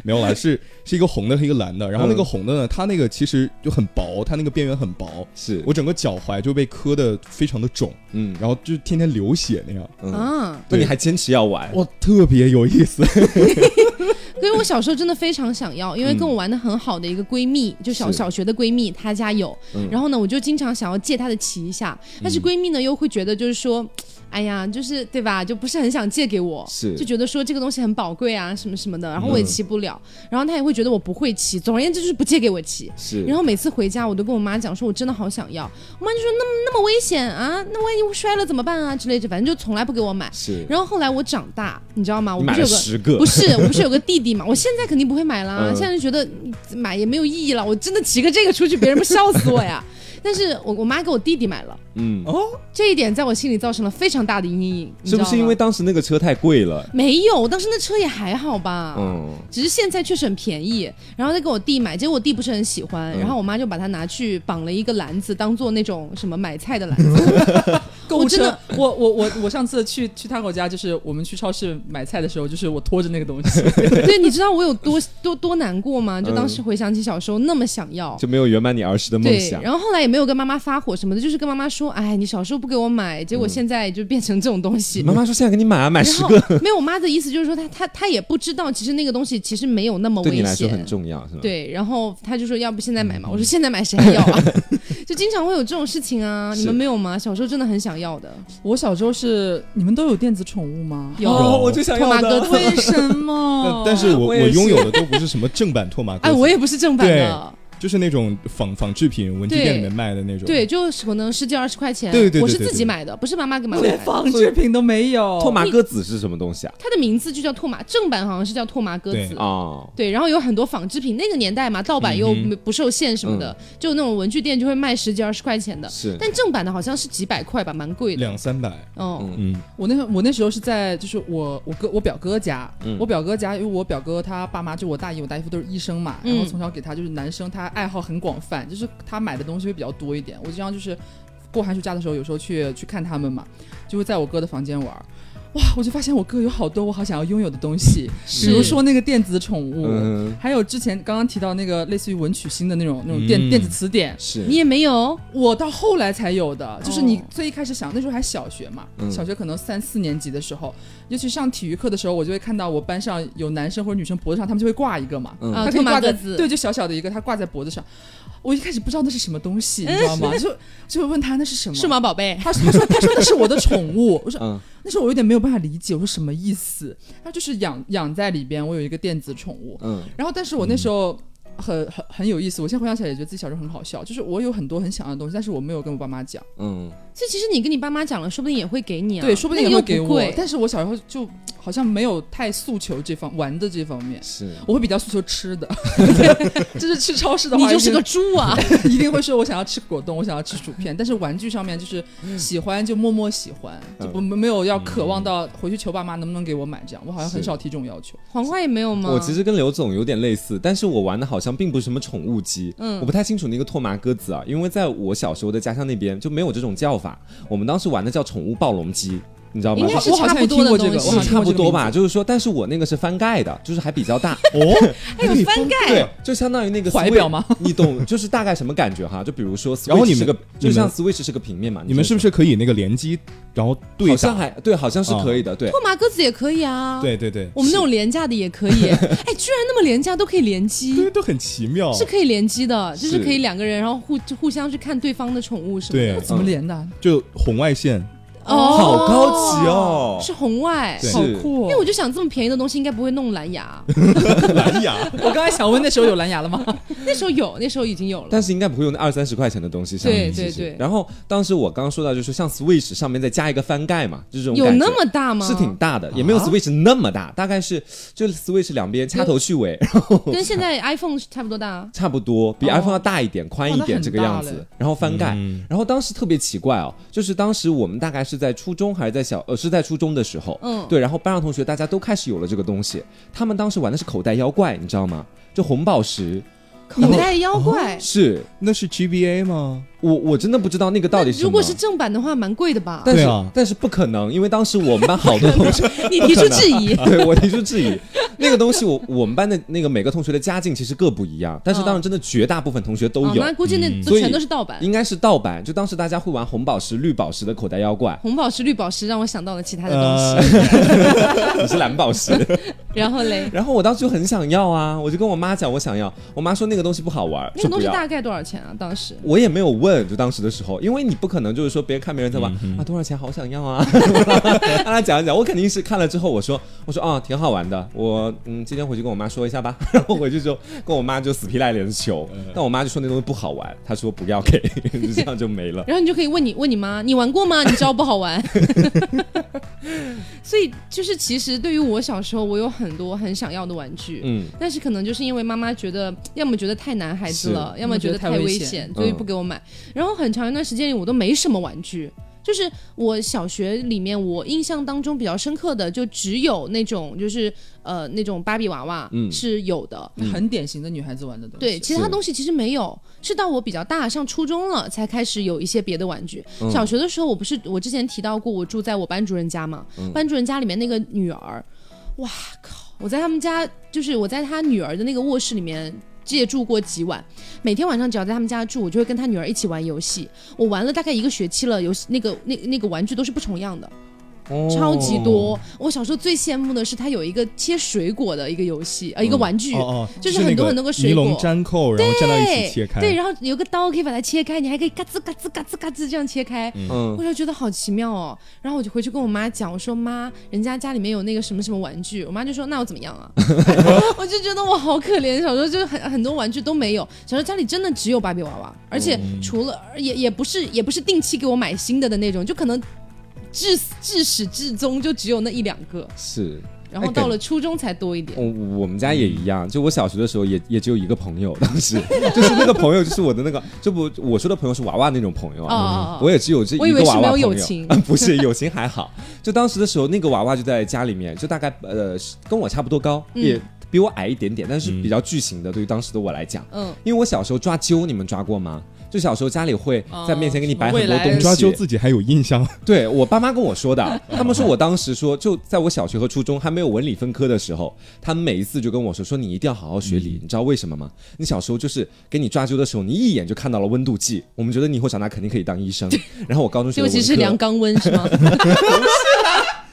没有啦，是是一个红的和一个蓝的。然后那个嗯红的呢，它那个其实就很薄，它那个边缘很薄，是，我整个脚踝就被磕的非常的肿，嗯然后就天天流血那样。嗯，啊，那你还坚持要玩？哇，特别有意思。因为我小时候真的非常想要，因为跟我玩的很好的一个闺蜜，就小小学的闺蜜，她家有，嗯然后呢，我就经常想要借她的骑一下，但是闺蜜呢又会觉得就是说。哎呀，就是对吧？就不是很想借给我，是就觉得说这个东西很宝贵啊，什么什么的，然后我也嗯骑不了，然后他也会觉得我不会骑，总而言之就是不借给我骑。是，然后每次回家，我都跟我妈讲说，我真的好想要。我妈就说那么那么危险啊，那万一摔了怎么办啊之类的，反正就从来不给我买。是，然后后来我长大，你知道吗？我买不是有个了十个不，是，我不是有个弟弟嘛？我现在肯定不会买啦，嗯现在就觉得嗯买也没有意义了。我真的骑个这个出去，别人不笑死我呀？但是我我妈给我弟弟买了，嗯，哦这一点在我心里造成了非常大的阴影。是不是因为当时那个车太贵了？没有？当时那车也还好吧，嗯，只是现在确实很便宜。然后再给我弟买，结果我弟不是很喜欢，嗯然后我妈就把它拿去绑了一个篮子，当做那种什么买菜的篮子。购物车我真的，我我我我上次去去他口家，就是我们去超市买菜的时候，就是我拖着那个东西，对，你知道我有多多多难过吗？就当嗯时回想起小时候那么想要，就没有圆满你儿时的梦对，想。然后后来也没有跟妈妈发火什么的，就是跟妈妈说，哎，你小时候不给我买，结果现在就变成这种东西。妈妈说 现在给你买啊，买然后十个，没有，我妈的意思就是说她她她也不知道，其实那个东西其实没有那么危对你来说险很。重要，是吗？，对，然后她就说要不现在买嘛，我说现在买谁还要啊？就经常会有这种事情啊，你们没有吗？小时候真的很想要的，我小时候是你们都有电子宠物吗？有哦，我就想要的。为什么但？是我我我拥有的都不是什么正版拓马哥哎，我也不是正版的，就是那种仿仿制品，文具店里面卖的那种。对，就是可能十几二十块钱，对对对我是自己买的，不是妈妈给妈妈连买的。仿制品都没有。拓麻鸽子是什么东西啊？它的名字就叫拓麻，正版好像是叫拓麻鸽子对。哦，对，然后有很多仿制品，那个年代嘛，盗版又不受限什么的，就那种文具店就会卖十几二十块钱的，是，但正版的好像是几百块吧，蛮贵的。两三百。哦，嗯嗯，我那我那时候是在就是我我哥我表哥家，嗯我表哥家，因为我表哥他爸妈就我大姨我大姨夫都是医生嘛，嗯然后从小给他就是男生，他爱好很广泛，就是他买的东西会比较多一点。我经常就是过寒暑假的时候，有时候去去看他们嘛，就会在我哥的房间玩。哇，我就发现我哥有好多我好想要拥有的东西，比如说那个电子宠物，嗯，还有之前刚刚提到那个类似于文曲星的那种那种电、嗯。电子词典。是。你也没有，我到后来才有的，就是你哦。最一开始想，那时候还小学嘛，嗯。小学可能三四年级的时候，尤其上体育课的时候，我就会看到我班上有男生或者女生脖子上，他们就会挂一个嘛，可以挂在鸽子。对，就小小的一个，他挂在脖子上。我一开始不知道那是什么东西，你知道吗？就就问他那是什么？数码宝贝，他他说他说那是我的宠物，我说嗯那时候我有点没有办法理解，我说什么意思？他就是养养在里边，我有一个电子宠物，嗯。然后但是我那时候很很很有意思，我现在回想起来也觉得自己小时候很好笑，就是我有很多很想要的东西，但是我没有跟我爸妈讲，嗯，这其实你跟你爸妈讲了，说不定也会给你啊。对，说不定也会给我但是我小时候就好像没有太诉求这方玩的这方面。是我会比较诉求吃的，就是去超市的 话，你就是个猪啊！一定会说我想要吃果冻，我想要吃薯片，但是玩具上面就是喜欢就默默喜欢，就不没有要渴望到回去求爸妈能不能给我买这样，我好像很少提这种要求。黄瓜也没有吗？我其实跟刘总有点类似，但是我玩的好像并不是什么宠物机，嗯我不太清楚那个拓麻鸽子啊，因为在我小时候的家乡那边就没有这种叫法，我们当时玩的叫宠物暴龙机。你知道吗？我好像也差不多的听过这个，我差不多吧，就是说，但是我那个是翻盖的，就是还比较大，哦，还有翻盖对，就相当于那个怀表吗？你懂，就是大概什么感觉哈？就比如说 Switch 然后你们是个，就像 Switch 是个平面嘛，你们是不是可以那个联机，然后对好像？还对，好像是可以的，对。拓麻鸽子也可以啊。，对对对，我们那种廉价的也可以。哎，居然那么廉价都可以联机对，都很奇妙。是可以联机的，就是是可以两个人，然后互就互相去看对方的宠物什么的。对，怎么连的？就红外线，哦，好高级哦是红外。好酷哦！因为我就想，这么便宜的东西应该不会弄蓝牙。蓝牙。我刚才想问，那时候有蓝牙了吗？那时候有，那时候已经有了。但是应该不会用那二三十块钱的东西上面。其实对对对然后当时我刚刚说到，就是像 Switch 上面再加一个翻盖嘛，就这种有那么大吗？是挺大的，也没有 Switch 那么大，大概是就 Switch 两边掐头去尾，然后跟现在 iPhone 差不多大啊。差不多比哦 iPhone 要大一点、宽一点这个样子，然后翻盖。嗯然后当时特别奇怪哦，就是当时我们大概是在初中还是在小呃是在初中的时候，嗯对，然后班上同学大家都开始有了这个东西，他们当时玩的是口袋妖怪，你知道吗？就红宝石口袋妖怪。是那是 GBA 吗？我我真的不知道那个到底是。如果是正版的话，蛮贵的吧？但是、啊但是不可能，因为当时我们班好多 同学，你提出质疑。对我提出质疑，那个东西我我们班的那个每个同学的家境其实各不一样，但是当然真的绝大部分同学都有，哦那估计那全都是盗版。应该是盗版。就当时大家会玩红宝石、绿宝石的口袋妖怪，红宝石、绿宝石让我想到了其他的东呃西。，你是蓝宝石。然后嘞，然后我当时就很想要啊，我就跟我妈讲我想要，我妈说那个东西不好玩，那。个东西大概多少钱啊？当时我也没有问，就当时的时候，因为你不可能就是说别人看别人在玩、啊多少钱，好想要啊，让他讲一讲。我肯定是看了之后，我说我说啊挺好玩的，我嗯今天回去跟我妈说一下吧。然后回去之后跟我妈就死皮赖脸的求，但我妈就说那东西不好玩，她说不要给，就这样就没了。然后你就可以问你问你妈，你玩过吗？你知道不好玩。所以就是其实对于我小时候，我有很多很想要的玩具。嗯，但是可能就是因为妈妈觉得，要么觉得太男孩子了，要么觉得太危险，所以不给我买。然后很长一段时间里，我都没什么玩具。就是我小学里面，我印象当中比较深刻的，就只有那种就是呃那种芭比娃娃嗯是有的。很典型的女孩子玩的东西。对，其他东西其实没有，是到我比较大上初中了才开始有一些别的玩具。嗯小学的时候，我不是我之前提到过，我住在我班主任家嘛，嗯班主任家里面那个女儿，哇靠！我在他们家，就是我在他女儿的那个卧室里面。借住过几晚，每天晚上只要在他们家住，我就会跟他女儿一起玩游戏。我玩了大概一个学期了，游戏那个那那个玩具都是不重样的，哦超级多。我小时候最羡慕的是它有一个切水果的一个游戏，呃，一个玩具，哦哦，就是很多很多个水果尼龙粘扣，然后粘到一起切开。对，然后有个刀可以把它切开，你还可以嘎吱嘎吱嘎吱嘎吱这样切开。嗯我就觉得好奇妙哦，然后我就回去跟我妈讲，我说妈，人家家里面有那个什么什么玩具，我妈就说那又怎么样啊？我就觉得我好可怜，小时候就很很多玩具都没有，小时候家里真的只有芭比娃娃，而且除了、也也不是也不是定期给我买新的的那种，就可能至至始至终就只有那一两个，是。然后哎到了初中才多一点。我我们家也一样，就我小学的时候也也只有一个朋友，当时就是那个朋友就是我的那个，这不我说的朋友是娃娃那种朋友哦啊，我也只有这一我以为是没有个娃娃朋友，不是友情还好，就当时的时候那个娃娃就在家里面，就大概呃跟我差不多高，嗯。也比我矮一点点，但是比较巨型的，对于当时的我来讲，嗯，因为我小时候抓阄，你们抓过吗？就小时候家里会在面前给你摆很多哦东西，抓阄自己还有印象，对我爸妈跟我说的，他们说我当时说，就在我小学和初中还没有文理分科的时候，他们每一次就跟我说，说你一定要好好学理，你知道为什么吗？你小时候就是给你抓阄的时候，你一眼就看到了温度计，我们觉得你以后长大肯定可以当医生。然后我高中学结果的文科其是量肛温是吗？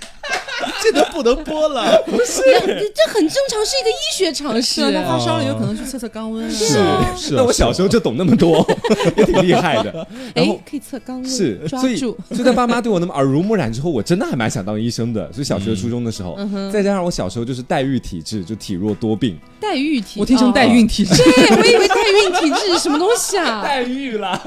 这都不能播了。不是这很正常，是一个医学常识是啊，。他发烧了有可能去测测肛温啊。是是啊那我小时候就懂那么多，也挺厉害的。哎，可以测肛温，是，抓所以住。就在爸妈对我那么耳濡目染之后，我真的还蛮想当医生的。所以小学、初中的时候，再加上我小时候就是代孕体质，就体弱多病，代孕体，我听成代孕体质，对，我以为代孕体质是什么东西啊？代孕啦。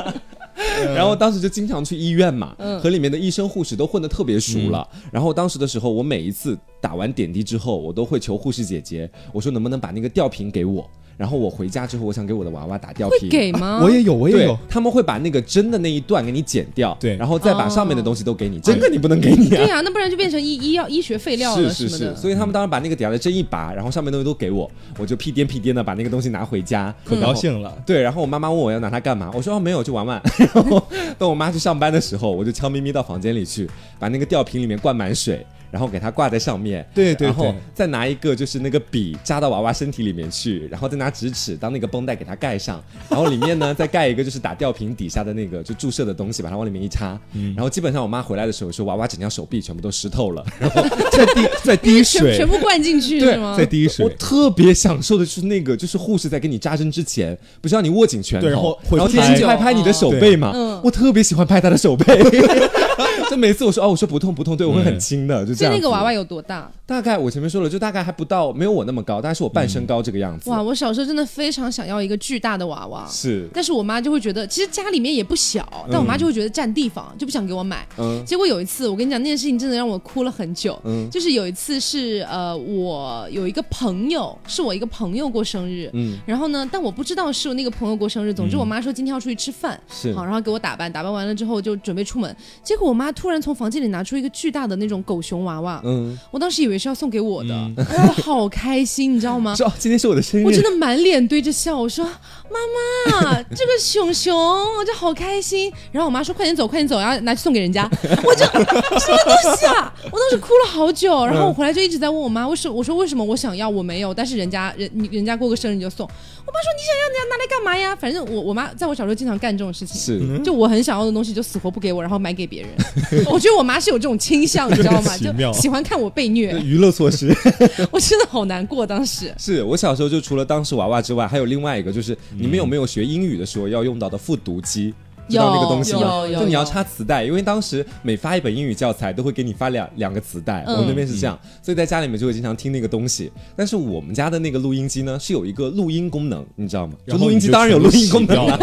然后当时就经常去医院嘛，嗯和里面的医生护士都混得特别熟了。然后当时的时候，我每一次打完点滴之后，我都会求护士姐姐，我说能不能把那个吊瓶给我。然后我回家之后，我想给我的娃娃打吊会瓶，给吗？我也有，我也有。，他们会把那个针的那一段给你剪掉，对然后再把哦上面的东西都给你，真的你不能给你啊。对呀、那不然就变成医医药医学废料了是是是，什么的。所以他们当时把那个底下的针一拔，然后上面东西都给我，我就屁颠屁颠的把那个东西拿回家，可高兴了。对，然后我妈妈问我要拿它干嘛，我说哦没有，就玩玩。然 后等我妈去上班的时候，我就悄咪咪到房间里去，把那个吊瓶里面灌满水，然后给它挂在上面。对对然后再拿一个就是那个笔扎到娃娃身体里面去，然后再拿直尺当那个绷带给它盖上，然后里面呢再盖一个就是打吊瓶底下的那个就注射的东西，把它往里面一插。嗯然后基本上我妈回来的时候说娃娃整条手臂全部都湿透了，然后在滴在滴水全全，部灌进去对是吗？在滴水我水。特别享受的就是那个，就是护士在给你扎针之前，不是让你握紧拳头，然后会然后拍拍拍你的手背嘛。嗯我特别喜欢拍他的手背，就每次我说哦，我说不痛不痛，对我会很轻的，就这样。所以那个娃娃有多大？大概我前面说了，就大概还不到，没有我那么高，大概是我半身高这个样子。哇，我小时候真的非常想要一个巨大的娃娃。是，但是我妈就会觉得，其实家里面也不小，但我妈就会觉得占地方，就不想给我买。嗯结果有一次，我跟你讲那件事情真的让我哭了很久。嗯就是有一次是呃，我有一个朋友，是我一个朋友过生日，嗯然后呢，但我不知道是我那个朋友过生日。总之，我妈说今天要出去吃饭，是好，然后给我打扮，打扮完了之后就准备出门。结果我妈突然从房间里拿出一个巨大的那种狗熊娃娃，嗯，我当时以为是要送给我的，我好开心，你知道吗？知道今天是我的生日，我真的满脸堆着笑，我说妈妈，这个熊熊，我就好开心。然后我妈说快点走，快点走，然后拿去送给人家。我就什么东西啊？我当时哭了好久，然后我回来就一直在问我妈，为什么？我说为什么我想要我没有，但是人家人你人家过个生日你就送。我妈说你想要你要拿来干嘛呀？反正我我妈在我小时候经常干这种事情。是。就我很想要的东西，就死活不给我，然后买给别人。我觉得我妈是有这种倾向，你知道吗？就喜欢看我被虐，娱乐措施 我真的好难过。当时是我小时候就除了当时娃娃之外，还有另外一个，就是你们有没有学英语的时候要用到的复读机？知道那个东西吗？有有就你要插磁带，因为当时每发一本英语教材都会给你发两两个磁带，嗯。我们那边是这样，所以在家里面就会经常听那个东西。但是我们家的那个录音机呢，是有一个录音功能，你知道吗？就录音机当然有录音功能了，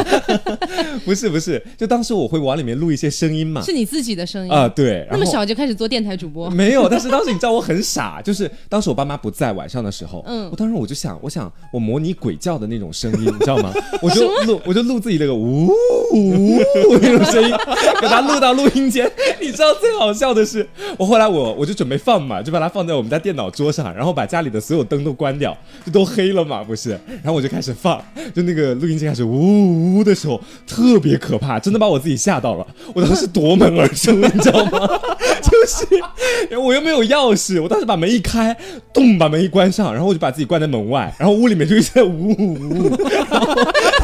不是不是，就当时我会往里面录一些声音嘛，是你自己的声音。啊、对，那么小就开始做电台主播，没有，但是当时你知道我很傻，就是当时我爸妈不在晚上的时候，嗯。我当时我就想，我想我模拟鬼叫的那种声音，你知道吗？我就录，我就录自己那个呜呜那种声音，给它录到录音间。你知道最好笑的是，我后来我我就准备放嘛，就把它放在我们家电脑桌上，然后把家里的所有灯都关掉，就都黑了嘛，不是？然后我就开始放，就那个录音机开始呜呜的时候，特别可怕，真的把我自己吓到了。我当时夺门而出，你知道吗？就是，我又没有钥匙，我当时把门一开，咚，把门一关上，然后我就把自己关在门外，然后屋里面就一直在呜呜呜，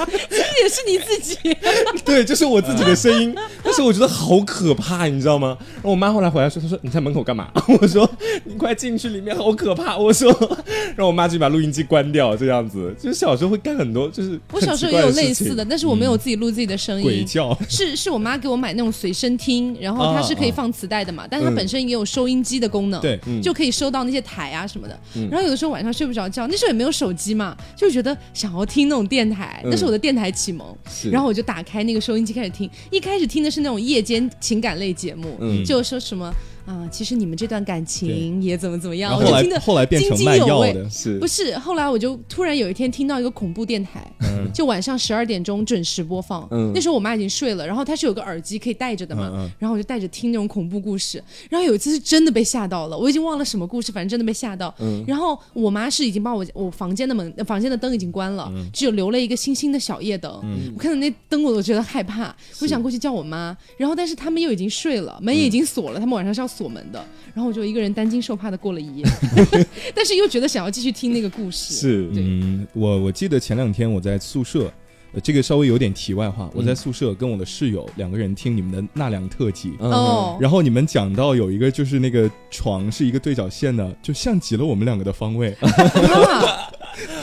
这也是你自己。对，就是我自己的声音，但是我觉得好可怕，你知道吗？然后我妈后来回来说，她说你在门口干嘛？我说你快进去，里面好可怕。我说，然后我妈就把录音机关掉，这样子，就是小时候会干很多，就是我小时候也有类似的，但是我没有自己录自己的声音。鬼叫，是是我妈给我买那种随身听，然后它是可以放磁带的嘛，但是它嗯本身也有收音机的功能，对嗯就可以收到那些台啊什么的。嗯然后有的时候晚上睡不着觉，那时候也没有手机嘛，就觉得想要听那种电台，嗯那是我的电台启蒙。然后我就打开那个收音机开始听，一开始听的是那种夜间情感类节目，嗯就说什么啊，其实你们这段感情也怎么怎么样，后后来我就听得后来变成卖药的，是。不是，后来我就突然有一天听到一个恐怖电台，嗯。就晚上十二点钟准时播放。嗯。那时候我妈已经睡了，然后她是有个耳机可以戴着的嘛，然后我就戴着听那种恐怖故事。然后有一次是真的被吓到了，我已经忘了什么故事，反正真的被吓到。嗯。然后我妈是已经把我我房间的门、房间的灯已经关了，嗯。只有留了一个星星的小夜灯。我看到那灯我都觉得害怕，我想过去叫我妈，然后但是他们又已经睡了，门也已经锁了，他们晚上是要锁门的。然后我就一个人担惊受怕的过了一夜，但是又觉得想要继续听那个故事。是，嗯，我我记得前两天我在宿舍。呃，这个稍微有点题外话，我在宿舍跟我的室友两个人听你们的纳凉特辑，嗯哦，然后你们讲到有一个就是那个床是一个对角线的，就像极了我们两个的方位，啊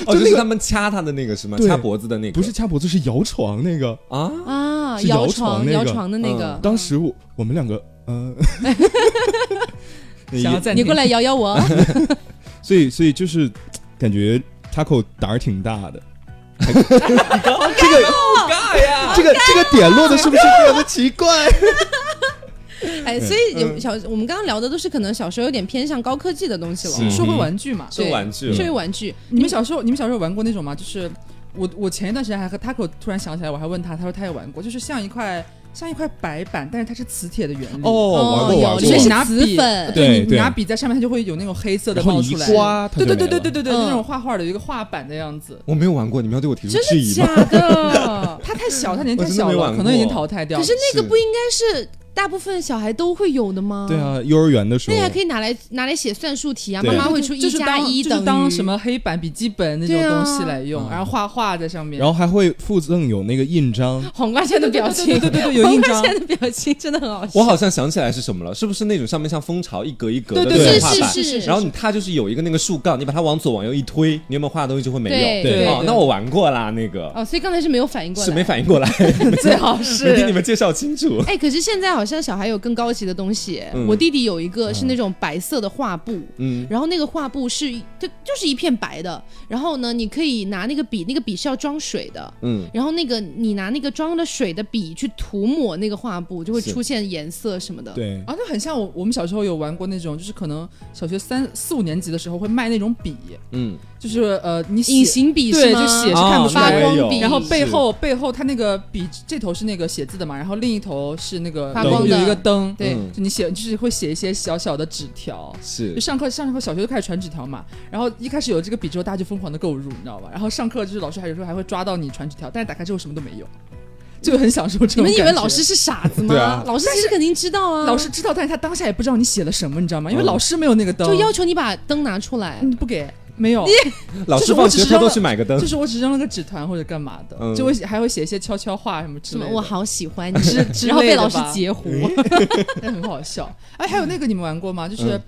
哦，就是他们掐他的那个是吗？掐脖子的那个，不是掐脖子，是摇床那个。啊？啊，是摇摇床那个摇床的那个嗯，当时我我们两个，呃，那 也想要暂停你过来摇摇我，所以所以就是感觉 Taco 胆儿挺大的。这个尬呀！这个这个点落的是不是非常的奇怪？哎，所以有小我们刚刚聊的都是可能小时候有点偏向高科技的东西了，是社会玩具嘛。是玩具了，社会玩具。你们小时候，你们小时候玩过那种吗？就是我我前一段时间还和 Taco 突然想起来，我还问他，他说他也玩过，就是像一块像一块白板，但是它是磁铁的原理。哦，玩过有玩过所以你拿笔，磁粉对你拿笔在上面，它就会有那种黑色的冒出来。刮，它对对对对对对对，嗯那种画画的一个画板的样子。我没有玩过，你们要对我提出真质疑吗？的假的？它太小，它年纪太小了，可能已经淘汰掉了。可是那个不应该是大部分小孩都会有的吗？对。啊，幼儿园的时候那还可以拿来拿来写算术题啊，妈妈会出就是一加当就是一等于当什么黑板、笔记本那种东西来用，然后画画在上面。然后还会附赠有那个印章，黄瓜圈的表情，对对对对对有印章黄瓜圈的表情真的很好笑。我好像想起来是什么了，是不是那种上面像蜂巢一格一格的对对对那种画板？是是是然后你它就是有一个那个竖杠，你把它往左往右一推，你有没有画的东西就会没有？对对哦，对那我玩过啦，那个哦，所以刚才是没有反应过来，是没反应过来，最好是 没听你们介绍清楚。哎，可是现在好像小孩有更高级的东西。嗯。我弟弟有一个是那种白色的画布，嗯，然后那个画布是就就是一片白的，然后呢，你可以拿那个笔，那个笔是要装水的。嗯，然后那个你拿那个装了水的笔去涂抹那个画布，就会出现颜色什么的。对，啊，那很像我我们小时候有玩过那种，就是可能小学三四五年级的时候会卖那种笔，嗯，就是呃你写隐形笔对是吗？就写是看不出来发光笔，然后背后背后它那个笔这头是那个写字的嘛，然后另一头是那个发光的。有一个灯，对嗯。就你写就是会写一些小小的纸条。是。就上课上课小学就开始传纸条嘛，然后一开始有这个笔之后，大家就疯狂的购入，你知道吧？然后上课就是老师还有时候还会抓到你传纸条，但是打开之后什么都没有，就很享受这种你们以为老师是傻子吗？啊。老师其实肯定知道啊，老师知道，但是他当下也不知道你写了什么，你知道吗？因为嗯。老师没有那个灯，就要求你把灯拿出来。你不给，没有，老就是我师放学偷偷只是扔了去买个灯就，是我只扔了个纸团或者干嘛的，嗯就会写还会写一些悄悄话什么之类的。什么我好喜欢 然后被老师截胡。但很好笑。哎，还有那个你们玩过吗？就是。嗯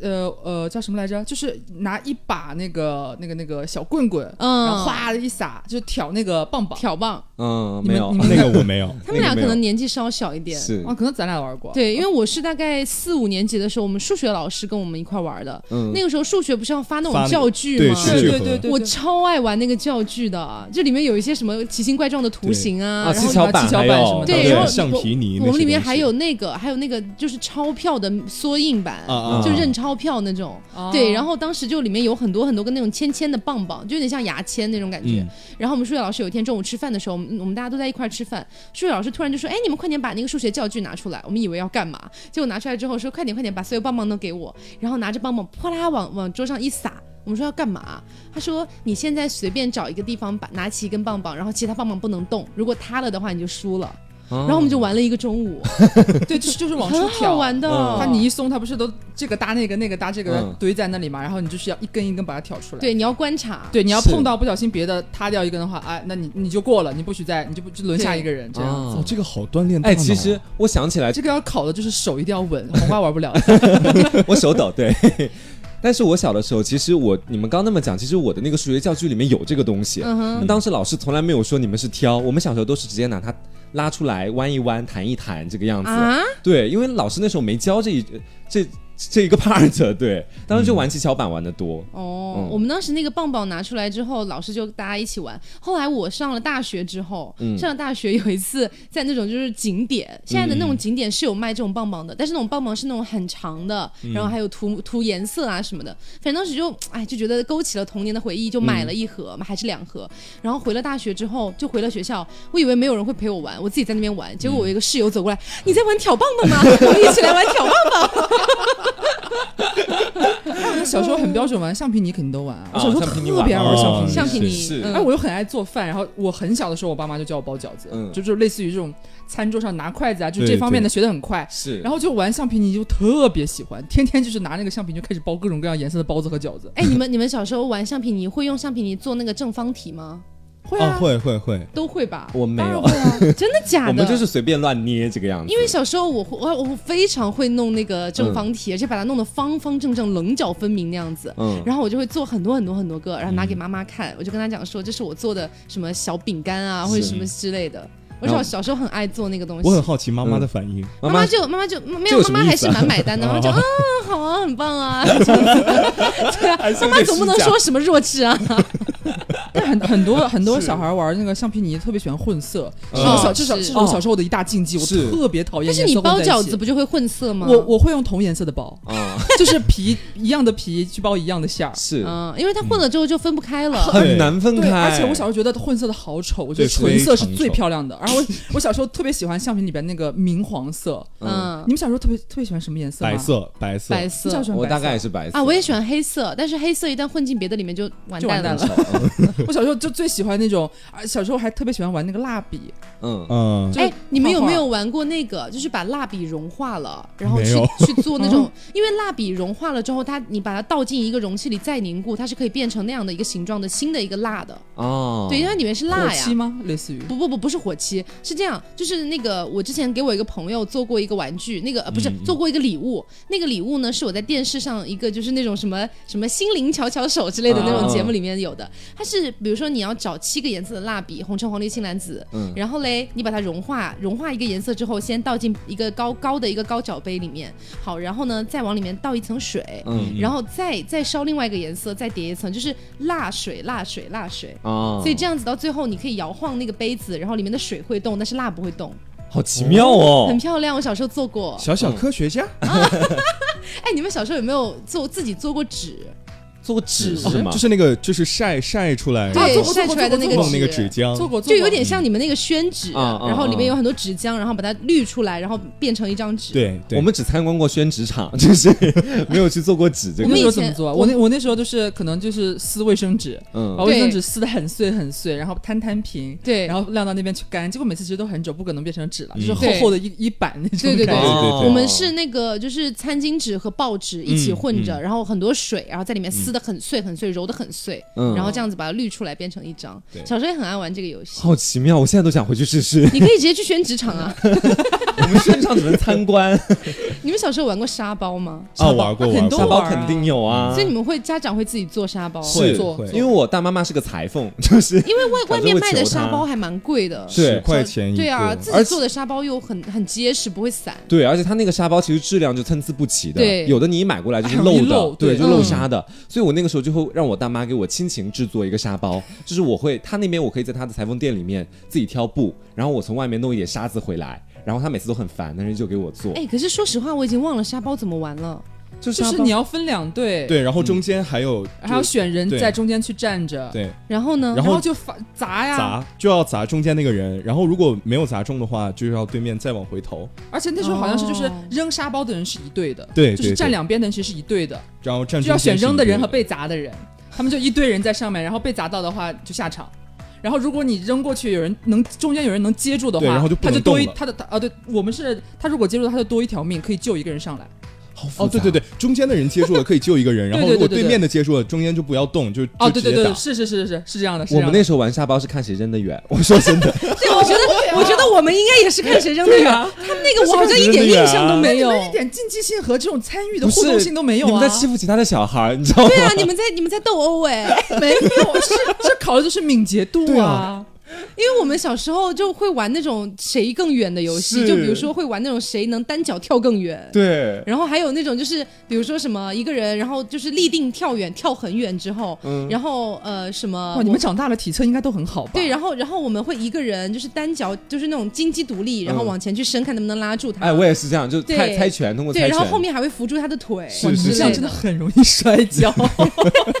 呃呃，叫什么来着？就是拿一把那个那个那个小棍棍，嗯然后哗的一撒，就挑那个棒棒。挑棒，嗯，没有你们你，们那个我没有，他们俩可能年纪稍小一点。是啊，可能咱俩玩过。对，因为我是大概四五年级的时候，我们数学老师跟我们一块玩的。嗯那个时候数学不是要发那种教具吗？对对对对对，我超爱玩那个教具的，就里面有一些什么奇形怪状的图形啊，啊，然后七巧板七巧板什么的对，然后橡我皮泥我们里面还有那个，还有那个就是钞票的缩印版，啊啊，就认钞票那种。哦对，然后当时就里面有很多很多个那种签签的棒棒，就有点像牙签那种感觉。嗯然后我们数学老师有一天中午吃饭的时候，我们我们大家都在一块儿吃饭，数学老师突然就说：“哎，你们快点把那个数学教具拿出来。”我们以为要干嘛，结果拿出来之后说：“快点快点，把所有棒棒都给我。”然后拿着棒棒啪啦往往桌上一撒。我们说要干嘛？他说：“你现在随便找一个地方，把拿起一根棒棒，然后其他棒棒不能动，如果塌了的话你就输了。”然后我们就玩了一个中午，对，就是就是往出很挑好玩的。嗯它你一松，它不是都这个搭那个，那个搭这个嗯堆在那里嘛？然后你就是要一根一根把它挑出来。对，你要观察。对，你要碰到不小心别的塌掉一根的话，哎，那你你就过了，你不许再，你就不就轮下一个人这样。啊哦，这个好锻炼大哎，其实我想起来，这个要考的就是手一定要稳，黄瓜玩不了。我手抖，对。但是我小的时候，其实我你们刚那么讲，其实我的那个数学教具里面有这个东西。嗯哼，那当时老师从来没有说你们是挑，我们小时候都是直接拿它拉出来弯一弯、弹一弹这个样子。啊，对，因为老师那时候没教这一这这一个 part，对，当时就玩七巧板玩的多。哦，嗯我们当时那个棒棒拿出来之后，老师就大家一起玩。后来我上了大学之后，嗯上了大学有一次在那种就是景点，现在的那种景点是有卖这种棒棒的，但是那种棒棒是那种很长的，嗯然后还有涂涂颜色啊什么的。反正当时就哎就觉得勾起了童年的回忆，就买了一盒嘛，还是两盒。然后回了大学之后就回了学校，我以为没有人会陪我玩，我自己在那边玩。结果我一个室友走过来，你在玩挑棒棒吗？我们一起来玩挑棒棒。那小时候很标准玩橡皮泥，肯定都玩啊。我小时候特别爱玩玩橡皮泥。橡皮泥，哎，我又很爱做饭，然后我很小的时候，我爸妈就教我包饺子，嗯就就类似于这种餐桌上拿筷子啊，就这方面的学的很快。是，然后就玩橡皮泥，就特别喜欢，天天就是拿那个橡皮泥就开始包各种各样颜色的包子和饺子。哎，你们你们小时候玩橡皮泥会用橡皮泥做那个正方体吗？会啊，会会会，都会吧？我没有，真的假的？我们就是随便乱捏这个样子。因为小时候我会我我非常会弄那个正方体，而且把它弄得方方正正、棱角分明那样子。嗯，然后我就会做很多很多很多个，然后拿给妈妈看，我就跟她讲说这是我做的什么小饼干啊，或者什么之类的。我小小时候很爱做那个东西。我很好奇妈妈的反应。妈妈就妈妈就没有，妈妈还是蛮买单的，妈妈就哦啊好啊，很棒啊。对啊，妈妈总不能说什么弱智啊。但很很多很多小孩玩那个橡皮泥特别喜欢混色，嗯是我小这是是我小时候的一大禁忌，我特别讨厌颜但是你包饺子不就会混色吗？我我会用同颜色的包，啊，就是皮一样的皮去包一样的馅儿。是嗯，因为它混了之后就分不开了。很难分对，开。而且我小时候觉得混色的好丑，我觉得纯色是最漂亮的。然后我 我小时候特别喜欢橡皮里边那个明黄色。嗯你，们小时候特别特别喜欢什么颜色？白色，白色，白色我大概也是白色啊，我也喜欢黑色，但是黑色一旦混进别的里面就完蛋。了。我小时候就最喜欢那种啊，小时候还特别喜欢玩那个蜡笔，嗯，嗯，哎，你们有没有玩过那个？就是把蜡笔融化了，然后去去做那种，因为蜡笔融化了之后，它你把它倒进一个容器里再凝固，它是可以变成那样的一个形状的新的一个蜡的。哦，对，因为它里面是蜡呀。火漆吗？类似于？不不不，不是火漆，是这样，就是那个我之前给我一个朋友做过一个玩具，那个呃不是、做过一个礼物，那个礼物呢是我在电视上一个就是那种什么什么心灵巧巧手之类的那种节目里面有的，它是比如说你要找七个颜色的蜡笔，红橙黄绿青蓝紫，嗯。然后嘞你把它融化，融化一个颜色之后，先倒进一个高高的一个高脚杯里面，好，然后呢再往里面倒一层水，嗯然后再再烧另外一个颜色，再叠一层，就是蜡水蜡水蜡水。哦，所以这样子到最后，你可以摇晃那个杯子，然后里面的水会动，但是蜡不会动，好奇妙哦很。漂亮。我小时候做过。小小科学家，哎，你们小时候有没有做自己做过纸？做过纸纸是吗？就是那个就是晒晒出来，晒出来的那个那个纸纸浆，做过，做过。就有点像你们那个宣纸，然后里面啊有很多纸浆，然后把它滤出来，然后变成一张纸。，对对，我们只参观过宣纸厂，就是 没有去做过纸这我那个。以前时候怎么做啊？我那我那时候就是可能就是撕卫生纸，把嗯，卫生对。纸撕的很碎很碎，然后摊摊平，对。然后晾到那边去干。结果每次其实都很久，不可能变成纸了，就是厚厚的一一板那种对对对。我们是那个就是餐巾纸和报纸一起混着，然后很多水，然后在里面撕的很碎很碎，揉的很碎，嗯然后这样子把它滤出来变成一张。对小时候也很爱玩这个游戏。好奇妙，我现在都想回去试试。你可以直接去宣纸厂啊！我们宣纸厂只能参观，你们小时候有玩过沙包吗？啊玩过玩过很多沙包肯定有啊。所以你们会家长会自己做沙包，会做会因为我大妈妈是个裁缝，就是因为外外面卖的沙包还蛮贵的。对十块钱一个，对啊，自己做的沙包又很很结实，不会散。对，而且它那个沙包其实质量就参差不齐的，对有的你一买过来就是漏的，对，漏对就漏嗯沙的。所以我那个时候就会让我大妈给我亲情制作一个沙包，就是我会，她那边我可以在她的裁缝店里面自己挑布，然后我从外面弄一点沙子回来，然后她每次都很烦，但是就给我做，哎，可是说实话，我已经忘了沙包怎么玩了。就就是你要分两队，，对，然后中间还有还要选人在中间去站着，对然后呢？然后就罚砸呀，砸就要砸中间那个人，然后如果没有砸中的话，就要对面再往回投，而且那时候好像是就是哦扔沙包的人是一队的，对就是站两边的人其实是一队的，然后站就要选扔的人和被砸的人，他们就一堆人在上面，然后被砸到的话就下场。然后如果你扔过去，有人能中间有人能接住的话，然后就他就多一他的他啊对，我们是他如果接住，他就多一条命，可以救一个人上来。好复杂哦，对对对，中间的人接住了可以救一个人，然后如果对对对对对面的接住了，中间就不要动，就哦，就直接打对对对，。是是是是是是这样的，是我们那时候玩沙包是看谁扔的远，我说真的，对，我觉得，我觉得我们应该也是看谁扔的远。啊，他们那个我好像一点印象都没有。一点竞技性和这种参与的互动性都没有啊你们在！欺负其他的小孩，你知道吗？对啊，你们在你们在斗殴哎，没有，是这考的就是敏捷度啊。因为我们小时候就会玩那种谁更远的游戏，就比如说会玩那种谁能单脚跳更远。对，然后还有那种就是，比如说什么一个人，然后就是立定跳远，跳很远之后，嗯然后呃什么哇，你们长大了体测应该都很好吧？对，然后然后我们会一个人就是单脚就是那种金鸡独立，然后嗯往前去伸，看能不能拉住他。哎，我也是这样，就猜猜拳，通过猜对，然后后面还会扶住他的腿。是是这样真的很容易摔跤。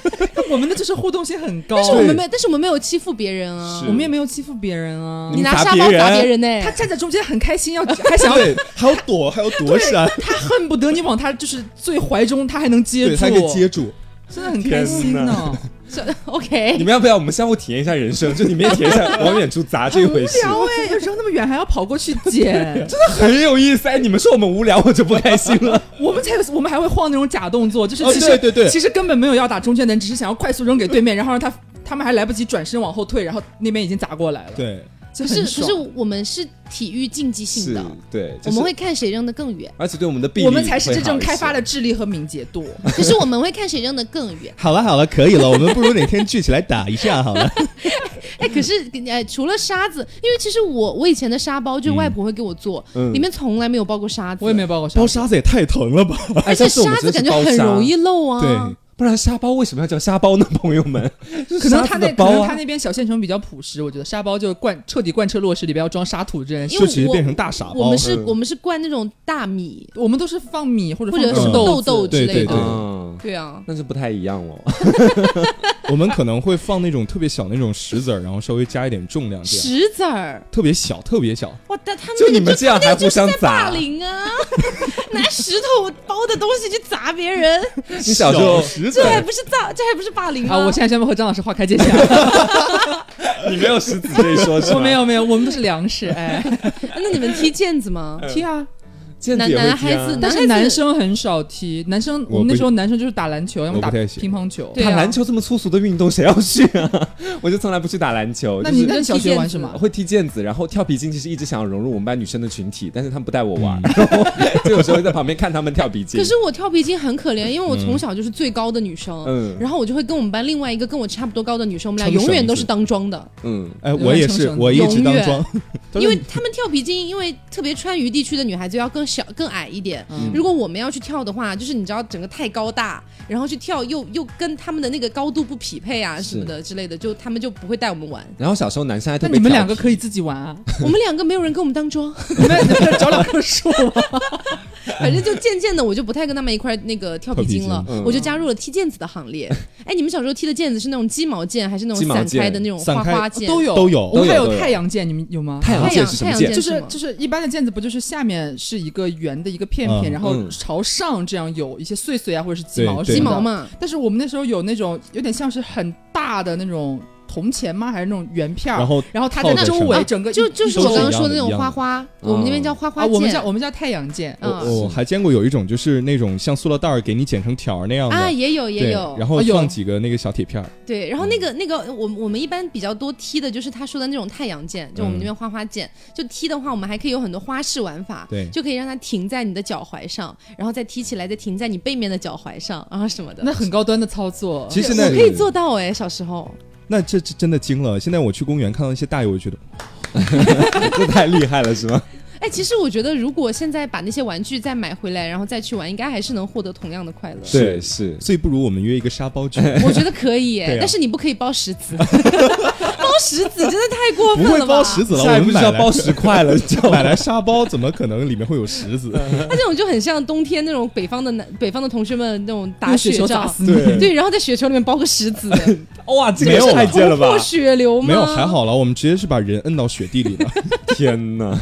我们的就是互动性很高，但是我们没，但是我们没有欺负别人啊。我们也没有欺负别人啊。你拿砸沙包砸别人呢？他站在中间很开心，要还想要，对，还要躲，还要躲闪，他恨不得你往他就是最怀中，他还能接对，住，他可以接住。真的很开心呢。这 OK 你。们要不要我们相互体验一下人生？就你们也体验一下 往远处砸这一回事，聊哎，有时候那么远还要跑过去捡，真的很有意思。哎，你们说我们无聊，我就不开心了。我们才有，我们还会晃那种假动作，就是哦其实、对对对其实根本没有要打中间的人，只是想要快速扔给对面，然后让他他们还来不及转身往后退，然后那边已经砸过来了。，对，这可是可是我们是体育竞技性的，，对，就是我们会看谁扔得更远。而且对我们的臂力我们才是真正会好一些开发的智力和敏捷度。可是我们会看谁扔得更远。好了好了，可以了，我们不如哪天聚起来打一下好了。哎，可是哎，除了沙子，因为其实我我以前的沙包就是外婆会给我做，嗯里面从来没有包过沙子。我也没有包过沙包沙子也太疼了吧？哎，而且 沙子感觉很容易漏啊。对，不然沙包为什么要叫沙包呢？朋友们，可能他那可能他那边小县城比较朴实，我觉得沙包就贯彻底贯彻落实，里边要装沙土这件事。因为我就直接变成大傻包我们。是嗯我们是灌那种大米我们都是放米或者或者是豆豆豆之类的。对对嗯，对啊，那就不太一样哦。我们可能会放那种特别小那种石子儿，然后稍微加一点重量，这样石子儿，特别小，特别小。哇，但他们就那你们这样还互相霸砸，凌啊，拿石头包的东西去砸别人，你小时候这还，不是霸，这还不是霸凌吗？啊！我现在宣布和张老师划开界限，你没有石子这一说，是吗我没。有没有，我们都是粮食，哎，那你们踢毽子吗？踢啊！男毽子也会踢啊男孩子但是男生很少踢，男生我们那时候男生就是打篮球，要么打乒乓球。打篮球这么粗俗的运动，谁要去啊？我就从来不去打篮球。那你那小学玩什么？会踢毽子，然后跳皮筋，其实一直想要融入我们班女生的群体，但是他们不带我玩，嗯 就有时候会在旁边看他们跳皮筋。可是我跳皮筋很可怜，因为我从小就是最高的女生，嗯然后我就会跟我们班另外一个跟我差不多高的女生，我们俩永远都是当庄的，嗯，哎，我也是，我一直当庄。因为他们跳皮筋，因为特别川渝地区的女孩子要更小、更矮一点。嗯如果我们要去跳的话，就是你知道整个太高大，然后去跳又又跟他们的那个高度不匹配啊什么的之类的，就他们就不会带我们玩。然后小时候男生还特那别，你们两个可以自己玩啊？我们两个没有人跟我们当庄，你们找两棵树吗？反正就渐渐的我就不太跟他们一块那个跳皮筋了筋嗯，我就加入了踢毽子的行列。哎，你们小时候踢的毽子是那种鸡毛毽，还是那种散开的那种花花毽？都有都有我们还有太阳毽，你们有吗？太阳太阳毽是什么毽？就是就是一般的毽子不就是下面是一个圆的一个片片，嗯然后嗯。朝上这样有一些碎碎啊或者是鸡毛。鸡毛嘛，但是我们那时候有那种有点像是很大的那种铜钱吗？还是那种圆片儿？然后然后它在周围整个就就是我刚刚说的那种花花，我们那边叫花花啊，我们叫我们叫太阳剑。嗯我我还见过有一种就是那种像塑料袋儿给你剪成条那样的，啊，也有也，有，然后放几个那个小铁片儿，对，然后那个那个，我我们一般比较多踢的就是他说的那种太阳剑，就我们那边花花剑。就踢的话，我们还可以有很多花式玩法，对就可以让它停在你的脚踝上，然后再踢起来，再停在你背面的脚踝上，然后什么的。那很高端的操作，其实现在我可以做到哎，小时候。那这这真的惊了。现在我去公园看到一些大爷，我觉得 这太厉害了，是吗？哎，其实我觉得，如果现在把那些玩具再买回来，然后再去玩，应该还是能获得同样的快乐。对，是。所以不如我们约一个沙包局，我觉得可以哎，啊但是你不可以包石子，包石子真的太过分了吧？包石子了，我们买来就要包石块了，就买来沙包，怎么可能里面会有石子？那这种就很像冬天那种北方的南北方的同学们那种打雪球仗砸，死你。对对，然后在雪球里面包个石子，哇，这个太贱了吧破！血流吗？没有，还。好了，我们直接是把人摁到雪地里了。天哪，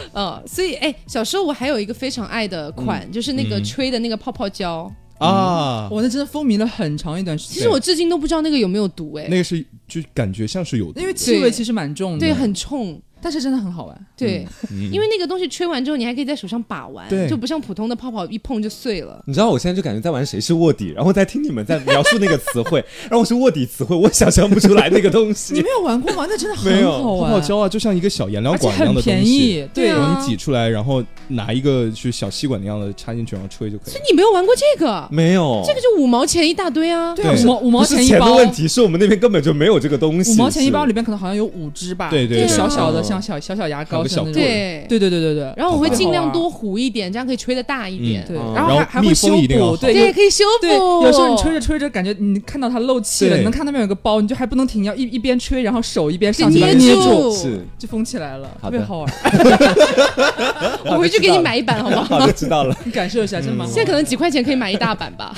呃，所以哎，小时候我还有一个非常爱的款，就是那个嗯。吹的那个泡泡胶。啊，我那真的风靡了很长一段时间，其实我至今都不知道那个有没有毒哎，那个是就感觉像是有毒，因为气味其实蛮重的，对，很冲。但是真的很好玩。对，嗯因为那个东西吹完之后，你还可以在手上把玩，对就不像普通的泡泡一碰就碎了。你知道我现在就感觉在玩谁是卧底，然后在听你们在描述那个词汇，然后我是卧底词汇，我想象不出来那个东西你西 没。有玩过吗？那真的很好玩，泡泡胶啊，就像一个小颜料管一样很的东西，便宜。对啊然后你挤出来，然后拿一个就是小吸管那样的插进去，然后吹就可以了。你没有玩过这个？没有，这个就五毛钱一大堆啊。对五毛五毛不是钱的钱一包，问题，是我们那边根本就没有这个东西。五毛钱一包里边可能好像有五支吧，对对对小小的哦像小小小牙膏似的那种。对对对对对对。然后我会尽量多糊一点，这样可以吹得大一点。对，哦然后密还还会修补，对，对，有可以修补。有时候你吹着吹着，感觉你看到它漏气了，你能看到那边有个包，你就还不能停，要一一边吹，然后手一边给上去把它捏捏住是就封起来了，特别好玩。我回去给你买一版，好不好？知道了。你 感受一下，真蛮好玩。现在可能几块钱可以买一大版吧。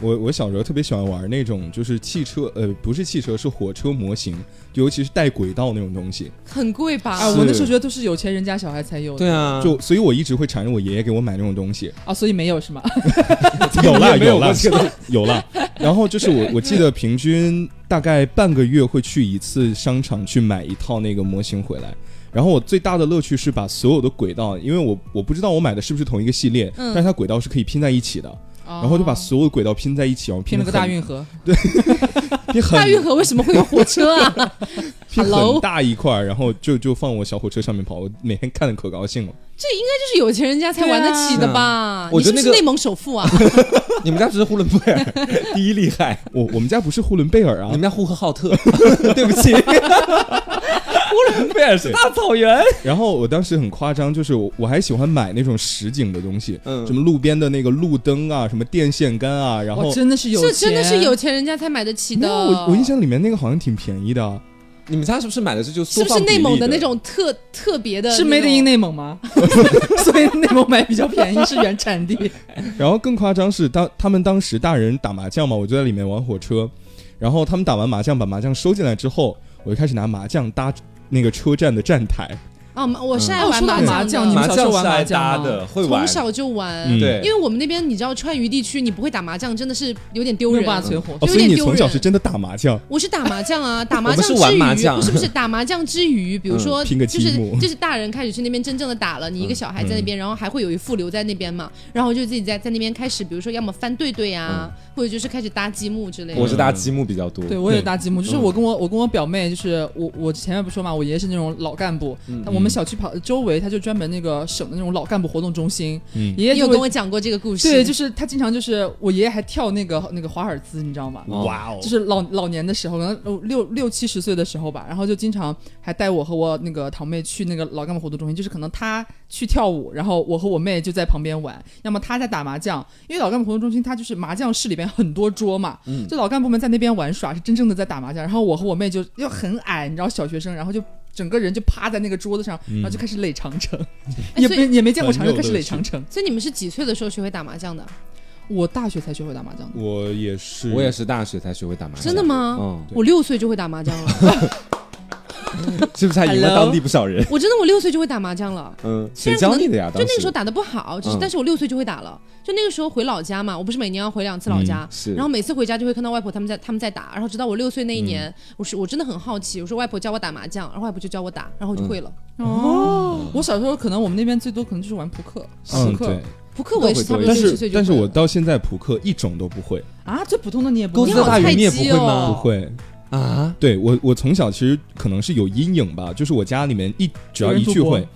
我我小时候特别喜欢玩那种就是汽车，呃，不是汽车，是火车模型，尤其是带轨道那种东西。很贵吧？啊，我那时候觉得都是有钱人家小孩才有的。对啊，就所以，我一直会缠着我爷爷给我买那种东西。啊，所以没有是吗？有啦，有有了过这个东，有了。然后就是我，我记得平均大概半个月会去一次商场去买一套那个模型回来。然后我最大的乐趣是把所有的轨道，因为我我不知道我买的是不是同一个系列，嗯但是它轨道是可以拼在一起的。然然后就把所有的轨道拼在一起，然后拼了个大运河，对 大运河为什么会有火车啊？拼 Hello？很大一块，然后就就放我小火车上面跑，我每天看的可高兴了。这应该就是有钱人家才玩得起的吧？我觉得那个你是是内蒙首富啊？你们家只是呼伦贝尔 第一厉害，我我们家不是呼伦贝尔啊你们，家呼和浩特，对不起，呼伦贝尔是大草原。然后我当时很夸张，就是我我还喜欢买那种实景的东西，嗯什么路边的那个路灯啊，什么电线杆啊，然后，真的是有这钱，真的是有钱人家才买得起的。我我印象里面那个好像挺便宜的啊，你们家是不是买的是就是不是内蒙的那？种特特别的？是 Made in 内蒙吗？所以内蒙买比较便宜，是原产地。然后更夸张是当他们当时大人打麻将嘛，我就在里面玩火车，然后他们打完麻将把麻将收进来之后，我就开始拿麻将搭那个车站的站台，啊，我是爱玩麻将麻将你们麻小时候玩将是爱麻将的，会玩从。小就玩。嗯对因为我们那边你知道川渝地区，你不会打麻将真的是有点丢人没存活。所以你从小点丢人是真的打麻将，我是打麻将啊，打麻我们是将之余，玩麻将不是不是打麻将之余，比如说、嗯拼个就是积木就是大人开始去那边真正的打了，你一个小孩在那边，然后还会有一副留在那边嘛，然后就自己在在那边开始，比如说要么翻对对啊，或者就是开始搭积木之类的。我是搭积木比较多。对，我也搭积木，就是我跟我我跟我表妹，就是我我前面不说嘛，我爷爷是那种老干部，他我们小区跑周围他就专门那个省的那种老干部活动中心，嗯爷爷有跟我讲过这个故事？对，就是他经常就是我爷爷还跳那个那个华尔兹，你知道吗？哇哦就是老老年的时候，可能呃六六七十岁的时候吧，然后就经常还带我和我那个堂妹去那个老干部活动中心，就是可能他去跳舞，然后我和我妹就在旁边玩，要么他在打麻将，因为老干部活动中心它就是麻将室里边很多桌嘛，就老干部们在那边玩耍，是真正的在打麻将，然后我和我妹就又很矮，你知道小学生，然后就。整个人就趴在那个桌子上，然后就开始垒长城，也所以没也没见过长城，开始垒长城。所以你们是几岁的时候学会打麻将的？我大学才学会打麻将的，我也是，我也是大学才学会打麻将。真的？吗？嗯，我六岁就会打麻将了，是不是还赢了？当地不少人？我真的我六岁就会打麻将了。嗯，谁教你的呀？就那个时候打的不好，只是、嗯但是我六岁就会打了。就那个时候回老家嘛，我不是每年要回两次老家，嗯是然后每次回家就会看到外婆他们在他们在打，然后直到我六岁那一嗯年，我是我真的很好奇，我说外婆教我打麻将，然后外婆就教我打，然后我就会了。哦，我小时候可能我们那边最多可能就是玩扑克，嗯扑克对，扑克我也是差不多七岁但是我到现在扑克一种都不会，啊，最普通的你也不会钩子大鱼你也不鸡会吗？不会。啊，对我，我从小其实可能是有阴影吧，就是我家里面一只要一聚会，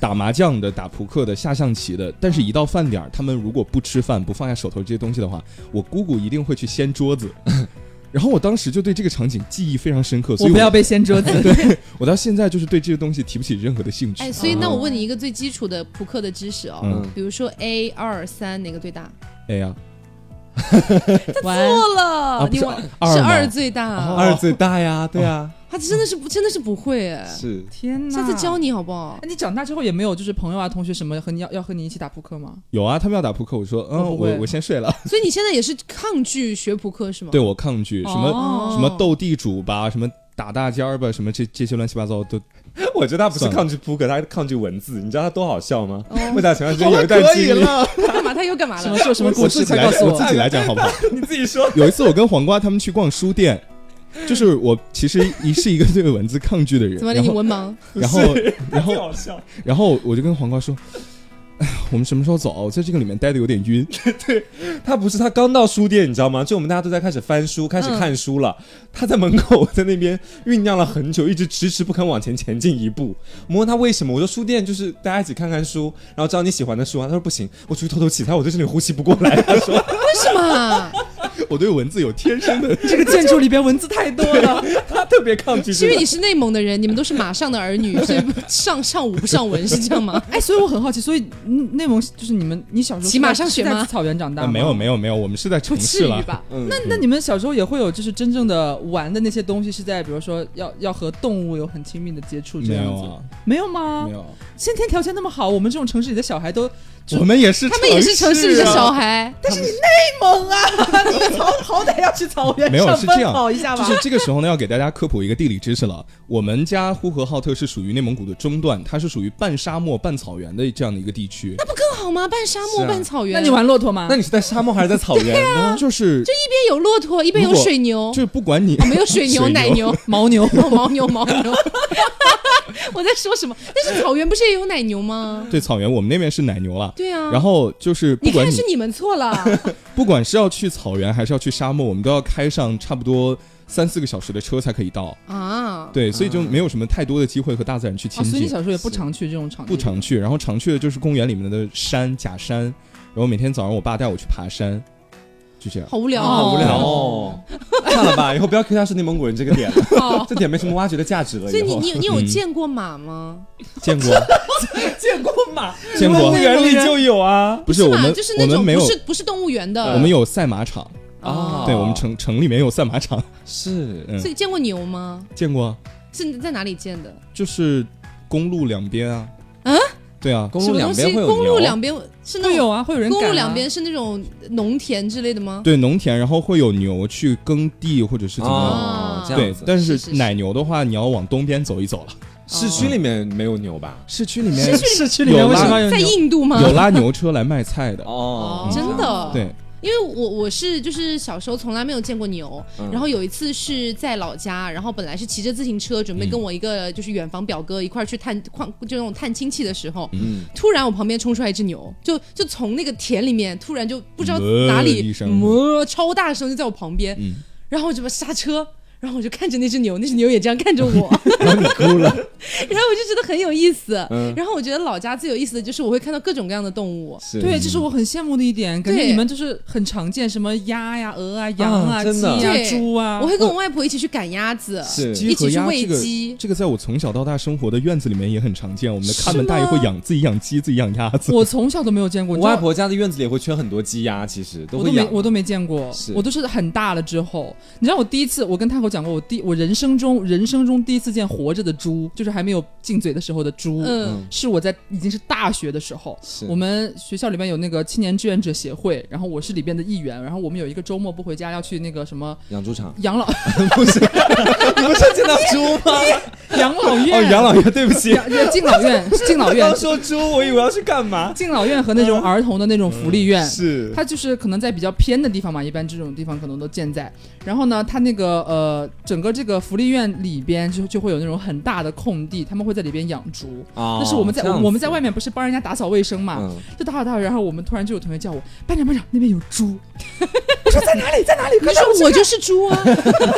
打麻将的、打扑克的、下象棋的，但是一到饭点儿，他们如果不吃饭、不放下手头这些东西的话，我姑姑一定会去掀桌子。然后我当时就对这个场景记忆非常深刻，所以我不要被掀桌子。对我到现在就是对这些东西提不起任何的兴趣。哎，所以那我问你一个最基础的扑克的知识哦，嗯比如说 A 二三哪个最大？？A 呀，完，错了，你玩二是二最大，二最大呀，对啊，他真的是不真的是不会哎，是天哪！下次教。你好不好？哎，你长大之后也没有就是朋友啊、同学什么和你要要和你一起打扑克吗？有啊，他们要打扑克，我说嗯，我我先睡了。所以你现在也是抗拒学扑克是吗？对我抗拒什么、哦什么斗地主吧，什么打大尖儿吧，什么这这些乱七八糟都 我觉得他不是抗拒扑克，他是抗拒文字。你知道他多好笑吗？哦为啥前段时间有一段可以经历，了，他干嘛？他又干嘛了？什么说什么故事？我自己来，快告诉我自己来讲好不好？你自己说。有一次我跟黄瓜他们去逛书店，就是我其实一是一个对文字抗拒的人，怎么了？然后你文盲？然后然后。然后我就跟黄瓜说。哎呀，我们什么时候走？在这个里面待的有点晕。对他不是他刚到书店，你知道吗？就我们大家都在开始翻书，开始嗯看书了。他在门口在那边酝酿了很久，一直迟迟不肯往前前进一步。我问他为什么，我说书店就是大家一起看看书，然后找你喜欢的书啊。他说不行，我出去透透气，他说我在这里呼吸不过来。他说为什么？我对文字有天生的 这个建筑里边文字太多了。他 特别抗拒。是因为你是内蒙的人，你们都是马上的儿女，所以不上上武不上文，是这样吗？哎，所以我很好奇，所以嗯内蒙就是你们，你小时候骑马上学吗草原长大没有没有没有，我们是在不城市了。至于吧？嗯那那你们小时候也会有就是真正的玩的那些东西，是在比如说要要和动物有很亲密的接触这样子？没有啊，没有吗？没有。先天条件那么好，我们这种城市里的小孩都就我们也是，他们也是城市里的小孩。但是你内蒙啊！你好好歹要去草原没有上奔是这样跑一下吧。就是这个时候呢，要给大家科普一个地理知识了。我们家呼和浩特是属于内蒙古的中段，它是属于半沙漠半草原的这样的一个地区。那不更好吗？半沙漠啊半草原，那你玩骆驼吗？那你是在沙漠还是在草原呢？就是就一边有骆驼，一边有水牛，就是不管你哦，没有水牛、奶牛、牦牛？哦牦牛、牦牛。我在说什么？但是草原不是也有奶牛吗？对草原，我们那边是奶牛了。对啊。然后就是不管你你看是你们错了，不管是要去草原还是要去沙漠，我们都要开上差不多三四个小时的车才可以到。啊，对，所以就没有什么太多的机会和大自然去亲近，所以你，小时候也不常去这种场地？不常去。然后常去的就是公园里面的山假山，然后每天早上我爸带我去爬山，就这样。好无聊，哦好无聊哦。算了吧，以后不要 Q 他是内蒙古人这个点了，哦。这点没什么挖掘的价值了。所以你你有你有嗯见过马吗？见过，见过马？见过动物园里就有啊。不是我们就是那种没有不，是不是动物园的，我们有赛马场。啊对，我们城城里面有赛马场，是嗯所以见过牛吗？见过啊，是在哪里见的？就是公路两边啊。啊？对啊，公路两什么东西？边会有公路两边是那种有啊，会有人公路两边是那种农田之类的吗？对农田，然后会有牛去耕地或者是怎么样。哦，这对样，子。但是奶牛的话，你要往东边走一走了。市区里面没有牛吧？市区里面市区里面为什么要有在印度吗？有拉牛车来卖菜的。哦真的对，因为我我是就是小时候从来没有见过牛，嗯。然后有一次是在老家，然后本来是骑着自行车准备跟我一个就是远房表哥一块儿去探矿，就那种探亲戚的时候，嗯，突然我旁边冲出来一只牛，就就从那个田里面突然就不知道哪里一声。哞超大声就在我旁边，嗯。然后我就把刹车。然后我就看着那只牛，那只牛也这样看着我，然后你哭了。然后我就觉得很有意思。嗯然后我觉得老家最有意思的就是我会看到各种各样的动物，是对，这是我很羡慕的一点，感觉你们就是很常见，什么鸭呀、鹅啊、羊啊、鸡啊、猪啊。我会跟我外婆一起去赶鸭子，是鸡和一起去喂鸭这个鸡。这个在我从小到大生活的院子里面也很常见。我们的看门大爷会养自己养鸡，自己养鸭子。我从小都没有见过，我外婆家的院子里也会圈很多鸡鸭，其实都我会养。都没我都没见过是，我都是很大了之后。你知道我第一次，我跟太后讲过，我第我人生中人生中第一次见活着的猪，就是还没有进嘴的时候的猪。嗯，是我在已经是大学的时候，我们学校里面有那个青年志愿者协会，然后我是里边的一员，然后我们有一个周末不回家要去那个什么养猪场，养老 不是？你不是见到猪吗？养老院哦，养老院，对不起，养敬老院敬老院刚说猪，我以为要去干嘛？敬老院和那种儿童的那种福利院。是它就是可能在比较偏的地方嘛，一般这种地方可能都建在。然后呢，他那个呃，整个这个福利院里边就就会有那种很大的空地，他们会在里边养猪。哦那是我们在我们在外面不是帮人家打扫卫生嘛，嗯就打扫打扫，然后我们突然就有同学叫我班长班长那边有猪，我说在哪里在哪里？你说我就是猪啊，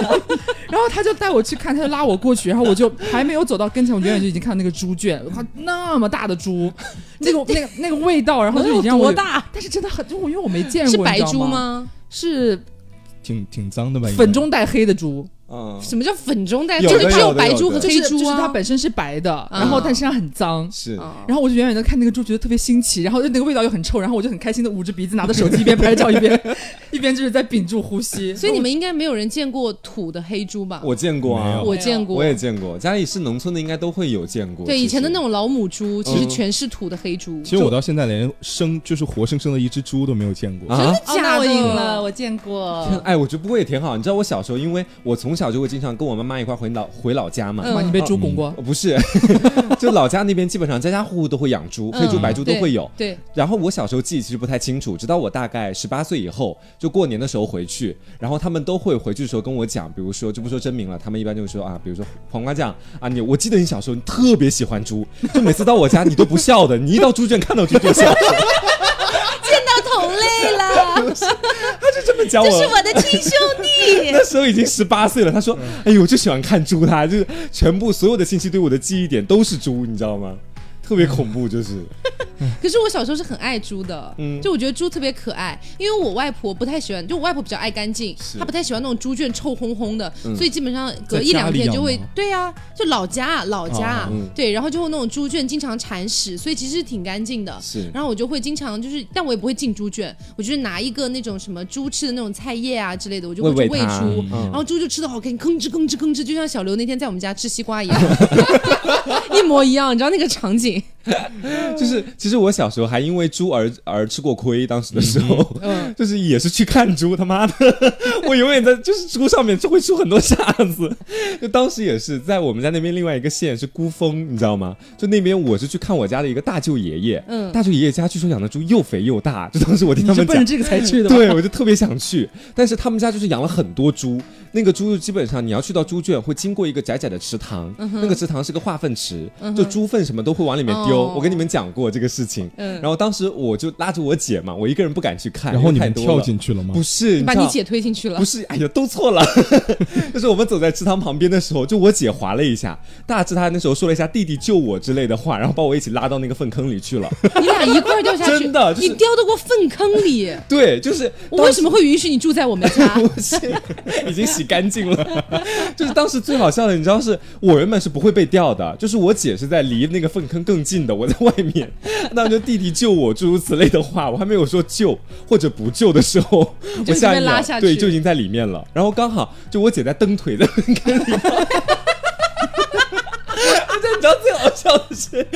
然后他就带我去看，他就拉我过去，然后我就还没有走到跟前，我远远就已经看到那个猪圈，哇，那么大的猪，那个那个那个味道，然后就已经让我？多大？但是真的很，就我因为我没见过，是白？猪吗？是挺挺脏的吧？粉中带黑的猪，嗯，什么叫粉中带？就是只有白猪和就是就是黑猪啊。它本身是白的，然后但身上很脏。是啊然后我就远远的看那个猪，觉得特别新奇，然后那个味道又很臭，然后我就很开心的捂着鼻子，拿着手机一边拍照一边 一边就是在屏住呼吸。所以你们应该没有人见过土的黑猪吧？我见过啊，我见过，我也见过，家里是农村的，应该都会有见过。对以前的那种老母猪，其实嗯全是土的黑猪。其实我到现在连生就是活生生的一只猪都没有见过。真的，假的我见过。天哎，我觉得不过也挺好。你知道我小时候，因为我从从小就会经常跟我妈妈一块回老回老家嘛。嗯妈，你被猪拱过？哦不是，就老家那边基本上家家户户都会养猪，黑猪嗯白猪都会有。对，然后我小时候记忆其实不太清楚，直到我大概十八岁以后，就过年的时候回去，然后他们都会回去的时候跟我讲，比如说就不说真名了，他们一般就会说啊，比如说黄瓜酱啊，你我记得你小时候你特别喜欢猪，就每次到我家你都不笑的，你一到猪圈看到猪就笑，了，就这么讲我。这是我的亲兄弟。那时候已经十八岁了，他说：“哎呦，我就喜欢看猪他，就是全部所有的信息对我的记忆点都是猪，你知道吗？特别恐怖，就是。可是我小时候是很爱猪的，嗯。就我觉得猪特别可爱，因为我外婆不太喜欢，就我外婆比较爱干净，她不太喜欢那种猪圈臭烘烘的，嗯。所以基本上隔一两天就会，对呀、就老家老家、哦嗯。对，然后就会那种猪圈经常铲屎，所以其实挺干净的。是。然后我就会经常就是，但我也不会进猪圈，我就是拿一个那种什么猪吃的那种菜叶啊之类的，我就会去喂猪，嗯。然后猪就吃的好开心，吭哧吭哧吭哧，就像小刘那天在我们家吃西瓜一样，一模一样，你知道那个场景？就是，其实我小时候还因为猪而而吃过亏，当时的时候，嗯 就是也是去看猪，他妈的，我永远在就是猪上面就会出很多傻子。就当时也是在我们家那边另外一个县是孤峰，你知道吗？就那边我是去看我家的一个大舅爷爷，嗯。大舅爷爷家据说养的猪又肥又大，就当时我听他们讲。这个才去的吗？对，我就特别想去，但是他们家就是养了很多猪，那个猪基本上你要去到猪圈，会经过一个窄窄的池塘，那个池塘是个化粪池，就猪粪什么都会往里面丢。哦我跟你们讲过这个事情，嗯然后当时我就拉着我姐嘛，我一个人不敢去看，然后你们跳进去了吗不？是，你把你姐推进去了不。是，哎呀，都错了。就是我们走在池塘旁边的时候，就我姐滑了一下，大致她那时候说了一下“弟弟救我”之类的话，然后把我一起拉到那个粪坑里去了。你俩一块儿掉下去，真的就是你掉到过粪坑里。对，就是我为什么会允许你住在我们家？不是，已经洗干净了。就是当时最好笑的，你知道是我原本是不会被掉的，就是我姐是在离那个粪坑更近的，我在外面，那就弟弟救我诸如此类的话，我还没有说救或者不救的时候，我下一秒下对就已经在里面了。然后刚好就我姐在蹬腿的粪坑里。而 且你知道最好笑的是，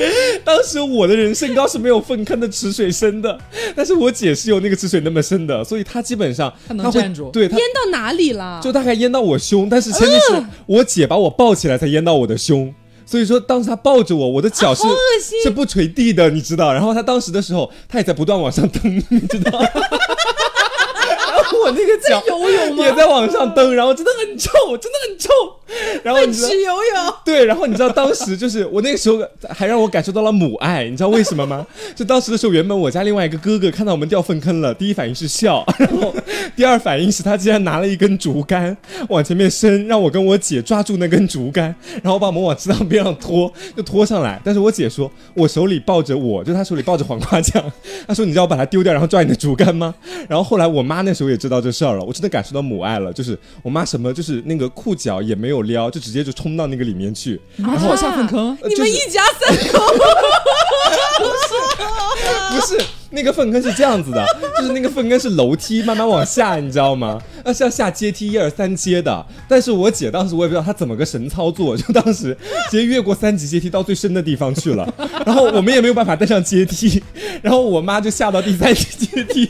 当时我的人身高是没有粪坑的池水深的，但是我姐是有那个池水那么深的，所以她基本上她能会站住对她淹到哪里了？就大概淹到我胸，但是前提是我姐把我抱起来才淹到我的胸。所以说，当时他抱着我，我的脚是、啊是不垂地的，你知道。然后他当时的时候，他也在不断往上蹬，你知道。然后我那个脚游泳也在往上蹬，然后真的很臭，真的很臭。然后你知道游泳。对，然后你知道当时就是我那个时候还让我感受到了母爱，你知道为什么吗？就当时的时候，原本我家另外一个哥哥看到我们掉粪坑了，第一反应是笑，然后第二反应是他竟然拿了一根竹竿往前面伸，让我跟我姐抓住那根竹竿，然后把我们往池塘边上拖，就拖上来。但是我姐说我手里抱着我，就她手里抱着黄瓜酱，她说你知道我把它丢掉，然后抓你的竹竿吗？然后后来我妈那时候也知道这事儿了，我真的感受到母爱了，就是我妈什么就是那个裤脚也没有撩，就直接就冲到那个里面去，然后下粪坑，你们一家三口，不是那个粪坑是这样子的，就是那个粪坑是楼梯慢慢往下，你知道吗？那，是要下阶梯一二三阶的。但是我姐当时我也不知道她怎么个神操作，就当时直接越过三级阶梯到最深的地方去了。然后我们也没有办法带上阶梯，然后我妈就下到第三级阶梯。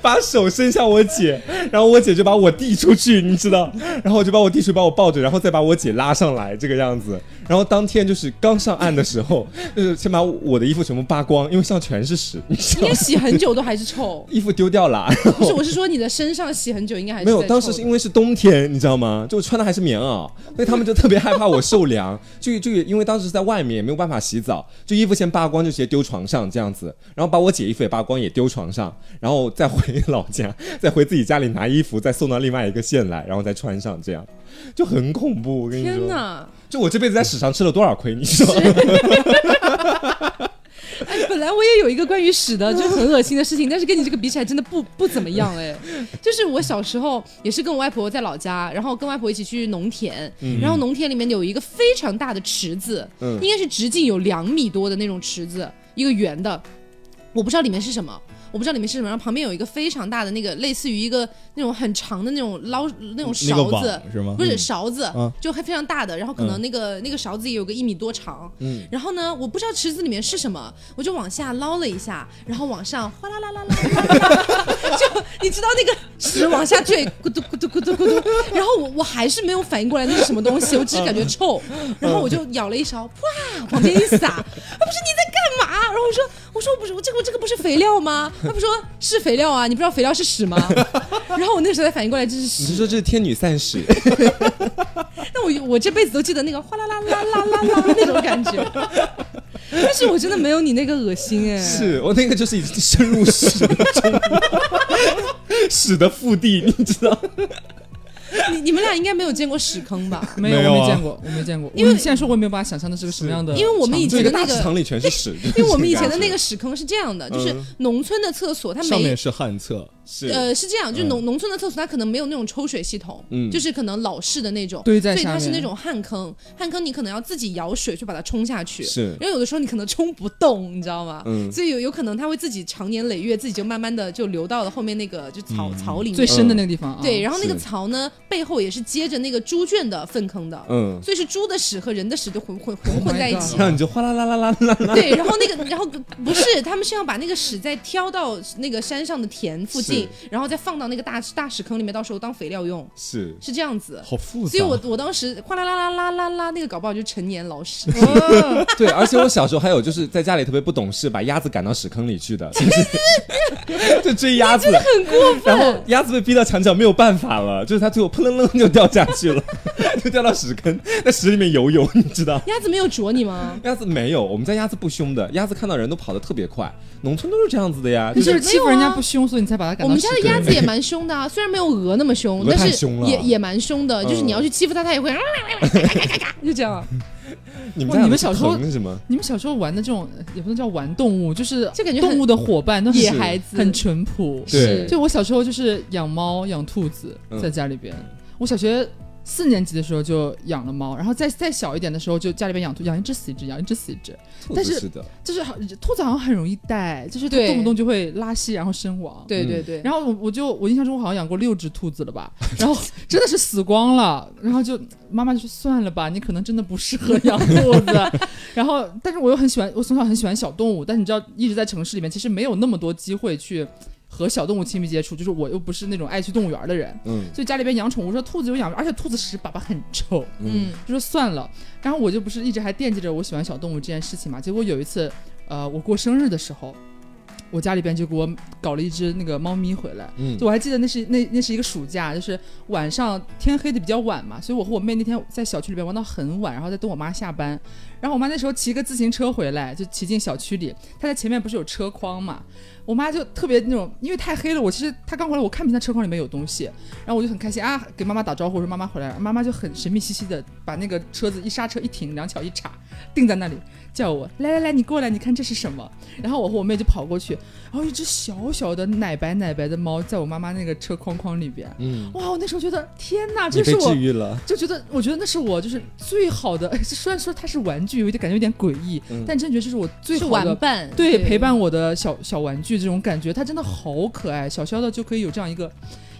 把手伸向我姐，然后我姐就把我递出去，你知道，然后我就把我递出去，把我抱着，然后再把我姐拉上来，这个样子。然后当天就是刚上岸的时候，就是先把我的衣服全部扒光，因为上全是屎，应该洗很久都还是臭。衣服丢掉了。不是，我是说你的身上洗很久应该还是没有，当时是因为是冬天，你知道吗？就穿的还是棉袄，所以他们就特别害怕我受凉。就就因为当时是在外面，也没有办法洗澡，就衣服先扒光，就直接丢床上这样子。然后把我姐衣服也扒光，也丢床上，然后再回老家，再回自己家里拿衣服，再送到另外一个县来，然后再穿上，这样就很恐怖。我跟你说，天哪！就我这辈子在史上吃了多少亏，你知道吗？哎，本来我也有一个关于屎的，就很恶心的事情，但是跟你这个比起来，真的不不怎么样哎。就是我小时候也是跟我外婆在老家，然后跟外婆一起去农田，然后农田里面有一个非常大的池子，嗯应该是直径有两米多的那种池子，一个圆的。我不知道里面是什么，我不知道里面是什么。然后旁边有一个非常大的那个类似于一个那种很长的那种捞那种那个网勺子，是吗？不是勺子，嗯就还非常大的，然后可能那个、那个勺子也有个一米多长，嗯然后呢，我不知道池子里面是什么，我就往下捞了一下，然后往上哗啦啦啦啦啦啦啦，就你知道那个屎往下坠，咕嘟咕嘟咕嘟咕嘟，然后我我还是没有反应过来那是什么东西，我只是感觉臭，然后我就舀了一勺，哇，往边一撒，啊不是你在干嘛？然后我说我说不是我这个这个不是肥料吗？他不说是肥料啊，你不知道肥料是屎吗？然后我那时候才反应过来这是你屎是。说这是天女散屎？那我我这辈子都记得那个哗啦啦啦啦啦啦那种感觉，但是我真的没有你那个恶心哎。是我那个就是已经深入屎的中屎的腹地，你知道？你你们俩应该没有见过屎坑吧？没有，我没见过，我没见过。因为你现在说，我也没有办法想象那是个什么样的，因为我们以前的那个个大池塘里全是屎，因为我们以前的那个屎坑是这样的，就是嗯。农村的厕所，它没上面是旱厕，是。呃是这样，就是农农村的厕所它可能没有那种抽水系统，嗯。就是可能老式的那种，对所以它是那种旱坑，旱坑你可能要自己舀水去把它冲下去，是。然后有的时候你可能冲不动，你知道吗？嗯。所以有有可能它会自己长年累月，自己就慢慢的就流到了后面那个就草、草里面，最深的那个地方啊。对，然后那个槽呢，背后也是接着那个猪圈的粪坑的，嗯，所以是猪的屎和人的屎就混混混 Oh 混在一起。然后你就哗啦啦啦啦啦啦，对，然后那个，然后不是，他们是要把那个屎再挑到那个山上的田附近，然后再放到那个大大屎坑里面，到时候当肥料用，是是这样子。好复杂。所以我我当时哗啦啦啦啦啦啦，那个搞不好就是陈年老屎。对，而且我小时候还有就是在家里特别不懂事，把鸭子赶到屎坑里去的，就是就追鸭子，很过分。然后鸭子被逼到墙角没有办法了，就是它最后扑棱棱就掉下去了，就 掉到屎坑，在屎里面游泳，你知道。鸭子没有啄你吗？鸭子没有，我们家鸭子不凶的，鸭子看到人都跑得特别快，农村都是这样子的呀，就你就是是欺负人家不凶，所以你才把它赶我们家的鸭子也蛮凶的啊，虽然没有鹅那么凶，但是也也蛮凶的。就是嗯你要去欺负它，它也会嘎嘎嘎嘎嘎嘎，就这样。你们你们小时候什么？你们小时候玩的这种也不能叫玩动物，就是就感觉动物的伙伴，都很野孩子很淳朴。对就我小时候就是养猫养兔子，嗯在家里边。我小学四年级的时候就养了猫，然后再再小一点的时候就家里边养兔，养一只死一只，养一只死一只。兔但是子是的，就是好兔子好像很容易带，就是它动不动就会拉稀然后身亡。对对对，然后我我就我印象中我好像养过六只兔子了吧，然后真的是死光了，然后就妈妈就说算了吧，你可能真的不适合养兔子。然后但是我又很喜欢，我从小很喜欢小动物，但你知道一直在城市里面，其实没有那么多机会去和小动物亲密接触，就是我又不是那种爱去动物园的人，嗯所以家里边养宠物说兔子有养，而且兔子屎粑粑很臭，嗯，就说算了。然后我就不是一直还惦记着我喜欢小动物这件事情嘛。结果有一次，呃，我过生日的时候，我家里边就给我搞了一只那个猫咪回来。嗯就我还记得那是那那是一个暑假，就是晚上天黑的比较晚嘛，所以我和我妹那天在小区里边玩到很晚，然后在等我妈下班。然后我妈那时候骑个自行车回来，就骑进小区里，她在前面不是有车筐嘛，我妈就特别那种，因为太黑了，我其实她刚回来，我看不见她车筐里面有东西，然后我就很开心啊，给妈妈打招呼说妈妈回来了，妈妈就很神秘兮兮的把那个车子一刹车一停，两脚一叉，定在那里。叫我来来来，你过来，你看这是什么？然后我和我妹就跑过去，然后一只小小的奶白奶白的猫在我妈妈那个车框框里边，嗯，哇，我那时候觉得天哪，这是我治愈了，就觉得，我觉得那是我就是最好的。哎 虽然说它是玩具，有一点感觉有点诡异，嗯但真觉得这是我最好的。玩伴，对，陪伴我的小小玩具这种感觉，它真的好可爱，小小的就可以有这样一个。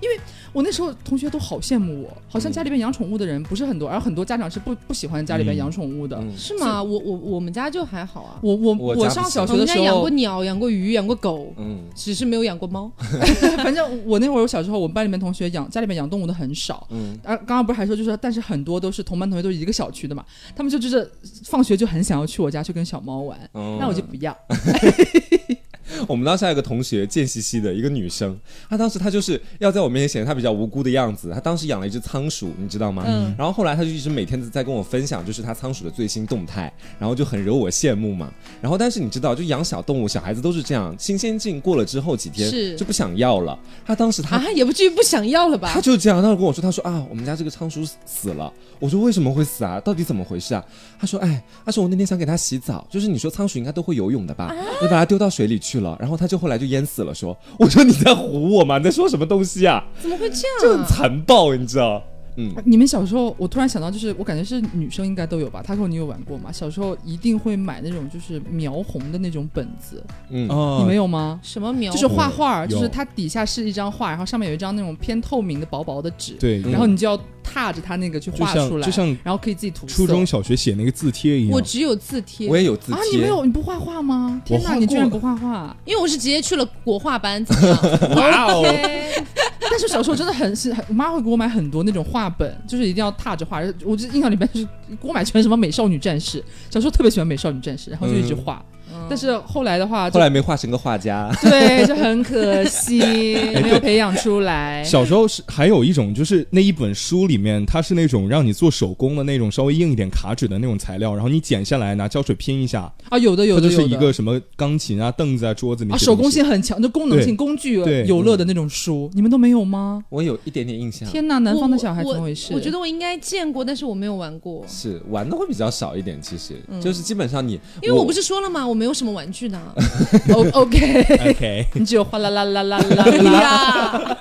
因为我那时候同学都好羡慕我，好像家里边养宠物的人不是很多，而很多家长是不不喜欢家里边养宠物的。嗯是吗？我我我们家就还好啊，我我我上小学的时候养过鸟，养过鱼，养过狗，嗯只是没有养过猫。反正我那会儿我小时候，我们班里面同学养家里面养动物的很少。嗯，而，刚刚不是还说，就是但是很多都是同班同学，都是一个小区的嘛，他们就就是放学就很想要去我家去跟小猫玩，哦那我就不要。我们当时还有个同学贱兮兮的一个女生，她当时她就是要在我面前显得她比较无辜的样子。她当时养了一只仓鼠，你知道吗？嗯然后后来她就一直每天在跟我分享，就是她仓鼠的最新动态，然后就很惹我羡慕嘛。然后但是你知道，就养小动物，小孩子都是这样，新鲜劲过了之后几天是就不想要了。她当时她啊，也不至于不想要了吧她？就这样，当时跟我说，她说啊，我们家这个仓鼠死了。我说为什么会死啊？到底怎么回事啊？她说，哎，她说我那天想给它洗澡，就是你说仓鼠应该都会游泳的吧？你把它丢到水里去了，然后他就后来就淹死了。说，我说你在唬我吗？你在说什么东西啊？怎么会这样、啊？就很残暴，你知道？嗯，你们小时候，我突然想到，就是我感觉是女生应该都有吧？他说你有玩过吗？小时候一定会买那种就是描红的那种本子，嗯，哦你们有吗？什么描？就是画画，就是它底下是一张画，然后上面有一张那种偏透明的薄薄的纸，对，嗯然后你就要踏着它那个去画出来，像就像然后可以自己涂色初中小学写那个字帖一样。我只有字帖我，也有字啊，你没，有？你不画画吗？天哪，你居然不画画？因为我是直接去了国画班，怎么样？哇哦 OK 但是小时候真的很是，我妈会给我买很多那种画本，就是一定要踏着画。我就印象里面就是给我买全什么美少女战士，小时候特别喜欢美少女战士，然后就一直画。但是后来的话，后来没画成个画家。对就很可惜，没有培养出来。小时候是还有一种，就是那一本书里面，它是那种让你做手工的那种稍微硬一点卡纸的那种材料，然后你剪下来拿胶水拼一下，啊，有的有的有的它就是一个什么钢琴啊、凳子啊、桌子那啊，手工性很强，就功能性、工具对有乐的那种书，你们都没有吗？我有一点点印象，天哪，南方的小孩我怎么回事？我觉得我应该见过，但是我没有玩过，是玩的会比较少一点。其实嗯就是基本上你，因为我不是说了吗？我没有什么玩具呢。O OK，OK，你只有哗啦啦啦啦啦啦。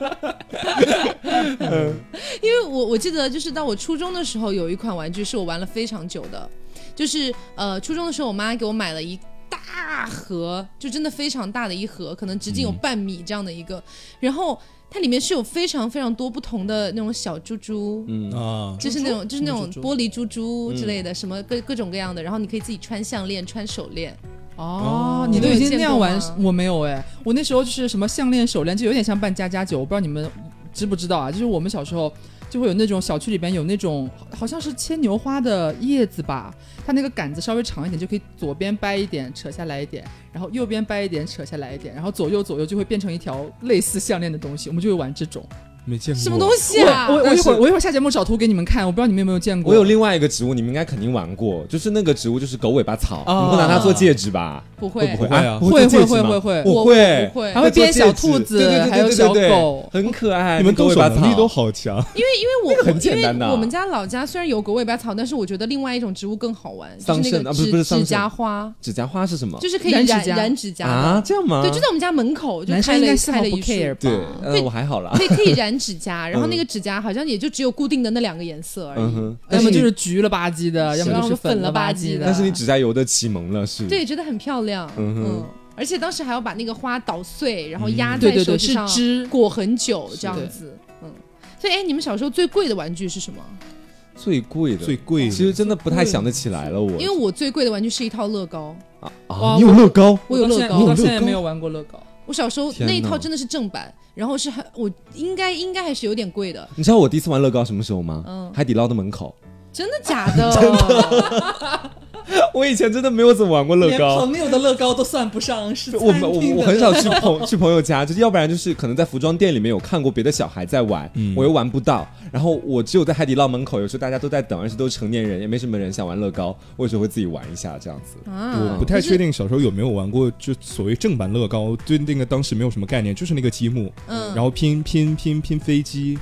因为我我记得就是到我初中的时候，有一款玩具是我玩了非常久的，就是呃初中的时候，我妈给我买了一大盒，就真的非常大的一盒，可能直径有半米这样的一个，然后它里面是有非常非常多不同的那种小珠珠。嗯啊，就是那种，就是那种猪猪玻璃珠珠之类的，什么各各种各样的，然后你可以自己穿项链、穿手链。哦，你都已经那样玩我没有哎，我那时候就是什么项链、手链，就有点像扮家家酒，我不知道你们知不知道啊？就是我们小时候就会有那种小区里边有那种好像是牵牛花的叶子吧，它那个杆子稍微长一点，就可以左边掰一点，扯下来一点，然后右边掰一点，扯下来一点，然后左右左右就会变成一条类似项链的东西，我们就会玩这种。没见过什么东西啊？我我一会儿我一会儿下节目找图给你们看，我不知道你们有没有见过。我有另外一个植物，你们应该肯定玩过，就是那个植物就是狗尾巴草，哦你们会拿它做戒指吧？不会，不会会啊不会会会会会我我会不。会还会编小兔子，对对对对还有小对对对狗。很可爱。你们动手狗尾巴草能力都好强，因为我很简单的因为我们家老家虽然有狗尾巴草，但是我觉得另外一种植物更好玩，就是桑那个葚啊不是不是桑葚指指甲花，指甲花是什么？就是可以染染指甲染指甲啊，这样吗？对，就在我们家门口，就开了开了一束？对，呃，对我还好了。可以可以染指甲，然后嗯那个指甲好像也就只有固定的那两个颜色而已。嗯，要么就是橘了吧唧的，要么就是粉了了吧唧的。但是你指甲油的启蒙了是？对，觉得很漂亮。嗯哼嗯，而且当时还要把那个花捣碎，然后压在对对对，是手指上枝。裹很久这样子。嗯，所以哎，你们小时候最贵的玩具是什么？最贵的，最贵的其实真的不太想得起来了。我因为我最贵的玩具是一套乐高。啊你有乐高？我有乐高到现在我到现在乐高没有玩过乐高。我小时候那一套真的是正版，然后是很我应该应该还是有点贵的，你知道我第一次玩乐高什么时候吗？嗯海底捞的门口。真的假的？我以前真的没有怎么玩过乐高。朋友的乐高都算不上，是我们我我很少去朋 去朋友家，就是要不然就是可能在服装店里面有看过别的小孩在玩，嗯我又玩不到，然后我只有在海底捞门口，有时候大家都在等，而且都是成年人，也没什么人想玩乐高，我有时候会自己玩一下这样子。啊，我不太确。定小时候有没有玩过，就所谓正版乐高，对那个当时没有什么概念，就是那个积木，嗯，然后拼拼拼拼飞机，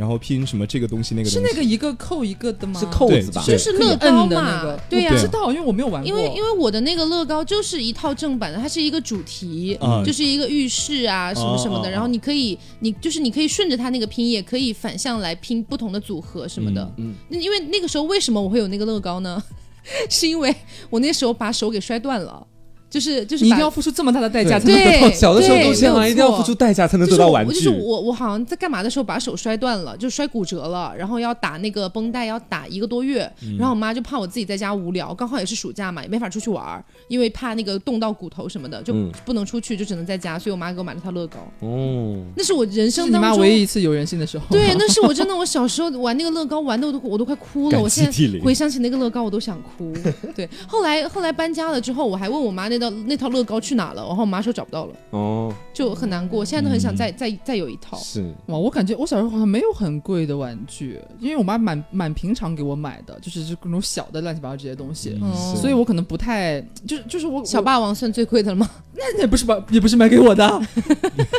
然后拼什么这个东西那个东西，是那个一个扣一个的吗？是扣子吧？就是乐高嘛个，对呀、我不知道，因为我没有玩过。因为因为我的那个乐高就是一套正版的，它是一个主题，啊就是一个浴室啊什么什么的，然后你可以你就是你可以顺着它那个拼，也可以反向来拼不同的组合什么的。嗯那因为那个时候为什么我会有那个乐高呢？是因为我那时候把手给摔断了，就是就是你一定要付出这么大的代价才能对得到。小的时候对都这样啊，一定要付出代价才能就是得到玩具。我就是我我好像在干嘛的时候把手摔断了，就摔骨折了，然后要打那个绷带，要打一个多月。嗯然后我妈就怕我自己在家无聊，刚好也是暑假嘛，也没法出去玩，因为怕那个冻到骨头什么的，就嗯不能出去，就只能在家。所以我妈给我买了套乐高，哦，那是我人生当中唯一一次有人性的时候。对，那是我真的我小时候玩那个乐高玩的我都我都快哭了，我现在回想起那个乐高我都想哭。对，后来后来搬家了之后，我还问我妈那套那套乐高去哪了，然后我妈说找不到了，哦，就很难过。现在都很想再、再再有一套。是哇，我感觉我小时候好像没有很贵的玩具，因为我妈蛮蛮平常给我买的，就是这种小的乱七八糟这些东西，嗯所以我可能不太就是就是我小霸王算最贵的了吗？那也不是吧，也不是买给我的，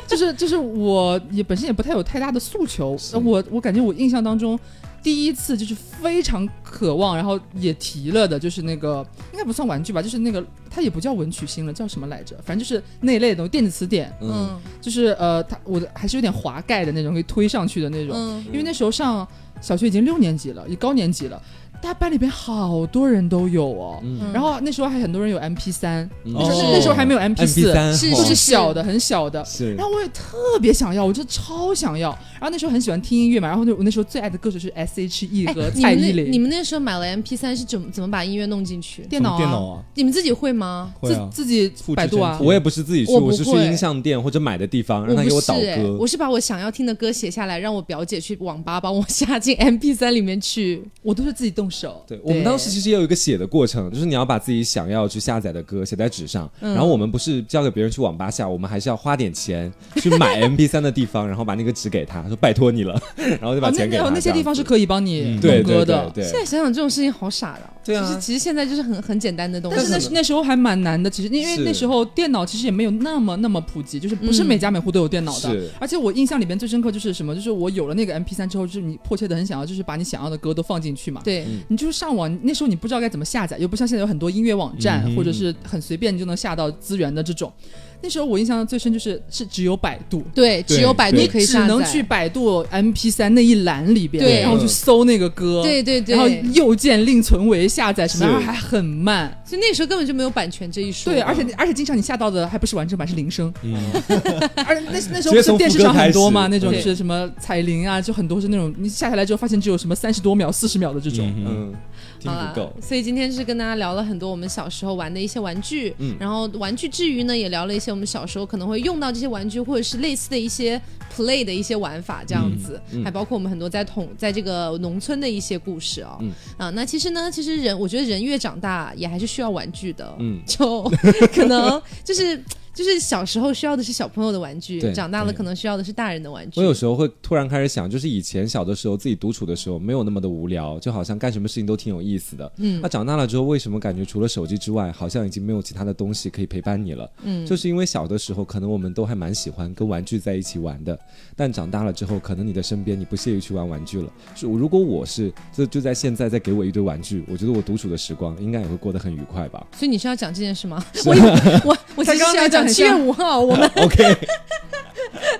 就是就是我也本身也不太有太大的诉求，我我感觉我印象当中。第一次就是非常渴望，然后也提了的，就是那个应该不算玩具吧，就是那个它也不叫文曲星了，叫什么来着？反正就是那一类的东西，电子词典，嗯嗯就是呃，它我的还是有点滑盖的那种，可以推上去的那种。嗯因为那时候上小学已经六年级了，也高年级了。大班里边好多人都有哦，嗯然后那时候还很多人有 MP 三、嗯那时候哦那时候还没有 MP 四，MP3 是就是是小的，很小的。是然后我也特别想要，我就超想要。然后那时候很喜欢听音乐嘛，然后那我那时候最爱的歌手是 S.H.E 哎和，你们那蔡依林。你们那时候买了 MP 三是怎么怎么把音乐弄进去？电脑啊，电脑啊，你们自己会吗？会啊自，自己百度啊，我也不是自己去，我我是去音像店或者买的地方，让他给我导歌。我是把我想要听的歌写下来，让我表姐去网吧帮我下进 MP 三里面去。我都是自己动手。对我们当时其实也有一个写的过程，就是你要把自己想要去下载的歌写在纸上，嗯然后我们不是交给别人去网吧下，我们还是要花点钱去买 MP 3的地方，然后把那个纸给他，说拜托你了，然后就把哦，钱给他。那那那些地方是可以帮你嗯弄对对歌的。对对现在想想这种事情好傻的。对啊其实其实现在就是很很简单的东西。但是那时那时候还蛮难的，其实因为那时候电脑其实也没有那么那么普及，就是不是嗯每家每户都有电脑的。是而且我印象里边最深刻就是什么，就是我有了那个 MP 3之后，就是你迫切的很想要，就是把你想要的歌都放进去嘛。对，你就是上网，那时候你不知道该怎么下载，又不像现在有很多音乐网站，嗯或者是很随便你就能下到资源的这种。那时候我印象最深就是是只有百度，对，只有百度对可以下载。只能去百度 MP 三那一栏里边，对然后去搜那个歌，对对对，然后右键另存为下载什么，是然后还很慢。所以那时候根本就没有版权这一说。对，而且而且经常你下到的还不是完整版，是铃声。嗯，而且那那时候不是电视上很多嘛，那种对是什么彩铃啊，就很多是那种你下下来之后发现只有什么三十多秒、四十秒的这种。嗯嗯，听好啦不够。所以今天是跟大家聊了很多我们小时候玩的一些玩具，嗯然后玩具之余呢，也聊了一些我们小时候可能会用到这些玩具，或者是类似的一些 play 的一些玩法这样子，嗯嗯还包括我们很多在统在这个农村的一些故事哦。嗯啊，那其实呢，其实人我觉得人越长大也还是需要玩具的，嗯就 可能就是。就是小时候需要的是小朋友的玩具，长大了可能需要的是大人的玩具。我有时候会突然开始想，就是以前小的时候自己独处的时候没有那么的无聊，就好像干什么事情都挺有意思的。嗯那长大了之后，为什么感觉除了手机之外，好像已经没有其他的东西可以陪伴你了？嗯，就是因为小的时候，可能我们都还蛮喜欢跟玩具在一起玩的，但长大了之后，可能你的身边你不屑于去玩玩具了。是如果我是就就在现在再给我一堆玩具，我觉得我独处的时光应该也会过得很愉快吧。所以你是要讲这件事吗？我我我其实是要讲七月五号，我们 OK，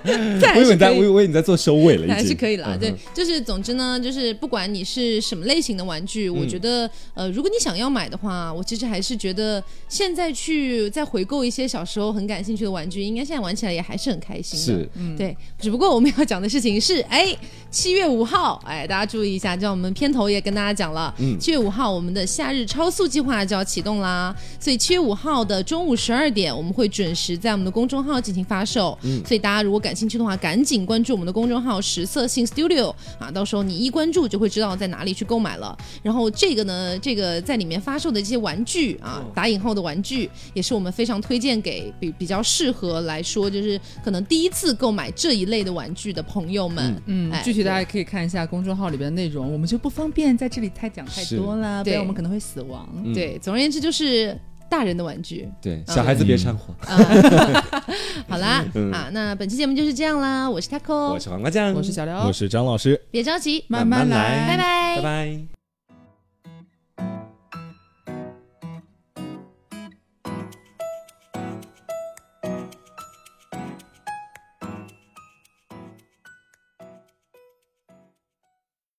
再我以为你在，我以为你在做收尾了，还是可以啦。嗯对，就是总之呢，就是不管你是什么类型的玩具，我觉得呃，如果你想要买的话，我其实还是觉得现在去再回购一些小时候很感兴趣的玩具，应该现在玩起来也还是很开心的。是。嗯，对，只不过我们要讲的事情是，哎，七月五号，哎，大家注意一下，就像我们片头也跟大家讲了，嗯。七月五号我们的夏日超速计划就要启动啦，所以七月五号的中午十二点，我们会准时在我们的公众号进行发售，嗯所以大家如果感兴趣的话，赶紧关注我们的公众号实色性 Studio 啊，到时候你一关注就会知道在哪里去购买了。然后这个呢，这个在里面发售的这些玩具啊，打引号的玩具，也是我们非常推荐给比比较适合来说，就是可能第一次购买这一类的玩具的朋友们。嗯哎，具体大家可以看一下公众号里边的内容，我们就不方便在这里太讲太多了，不对然我们可能会死亡。嗯对，总而言之就是大人的玩具。对，小孩子别掺和。啊，好啦，嗯啊，那本期节目就是这样啦。我是 Taco，我是黄瓜酱，我是小刘，我是张老师。别着急，慢慢慢慢来拜拜拜拜。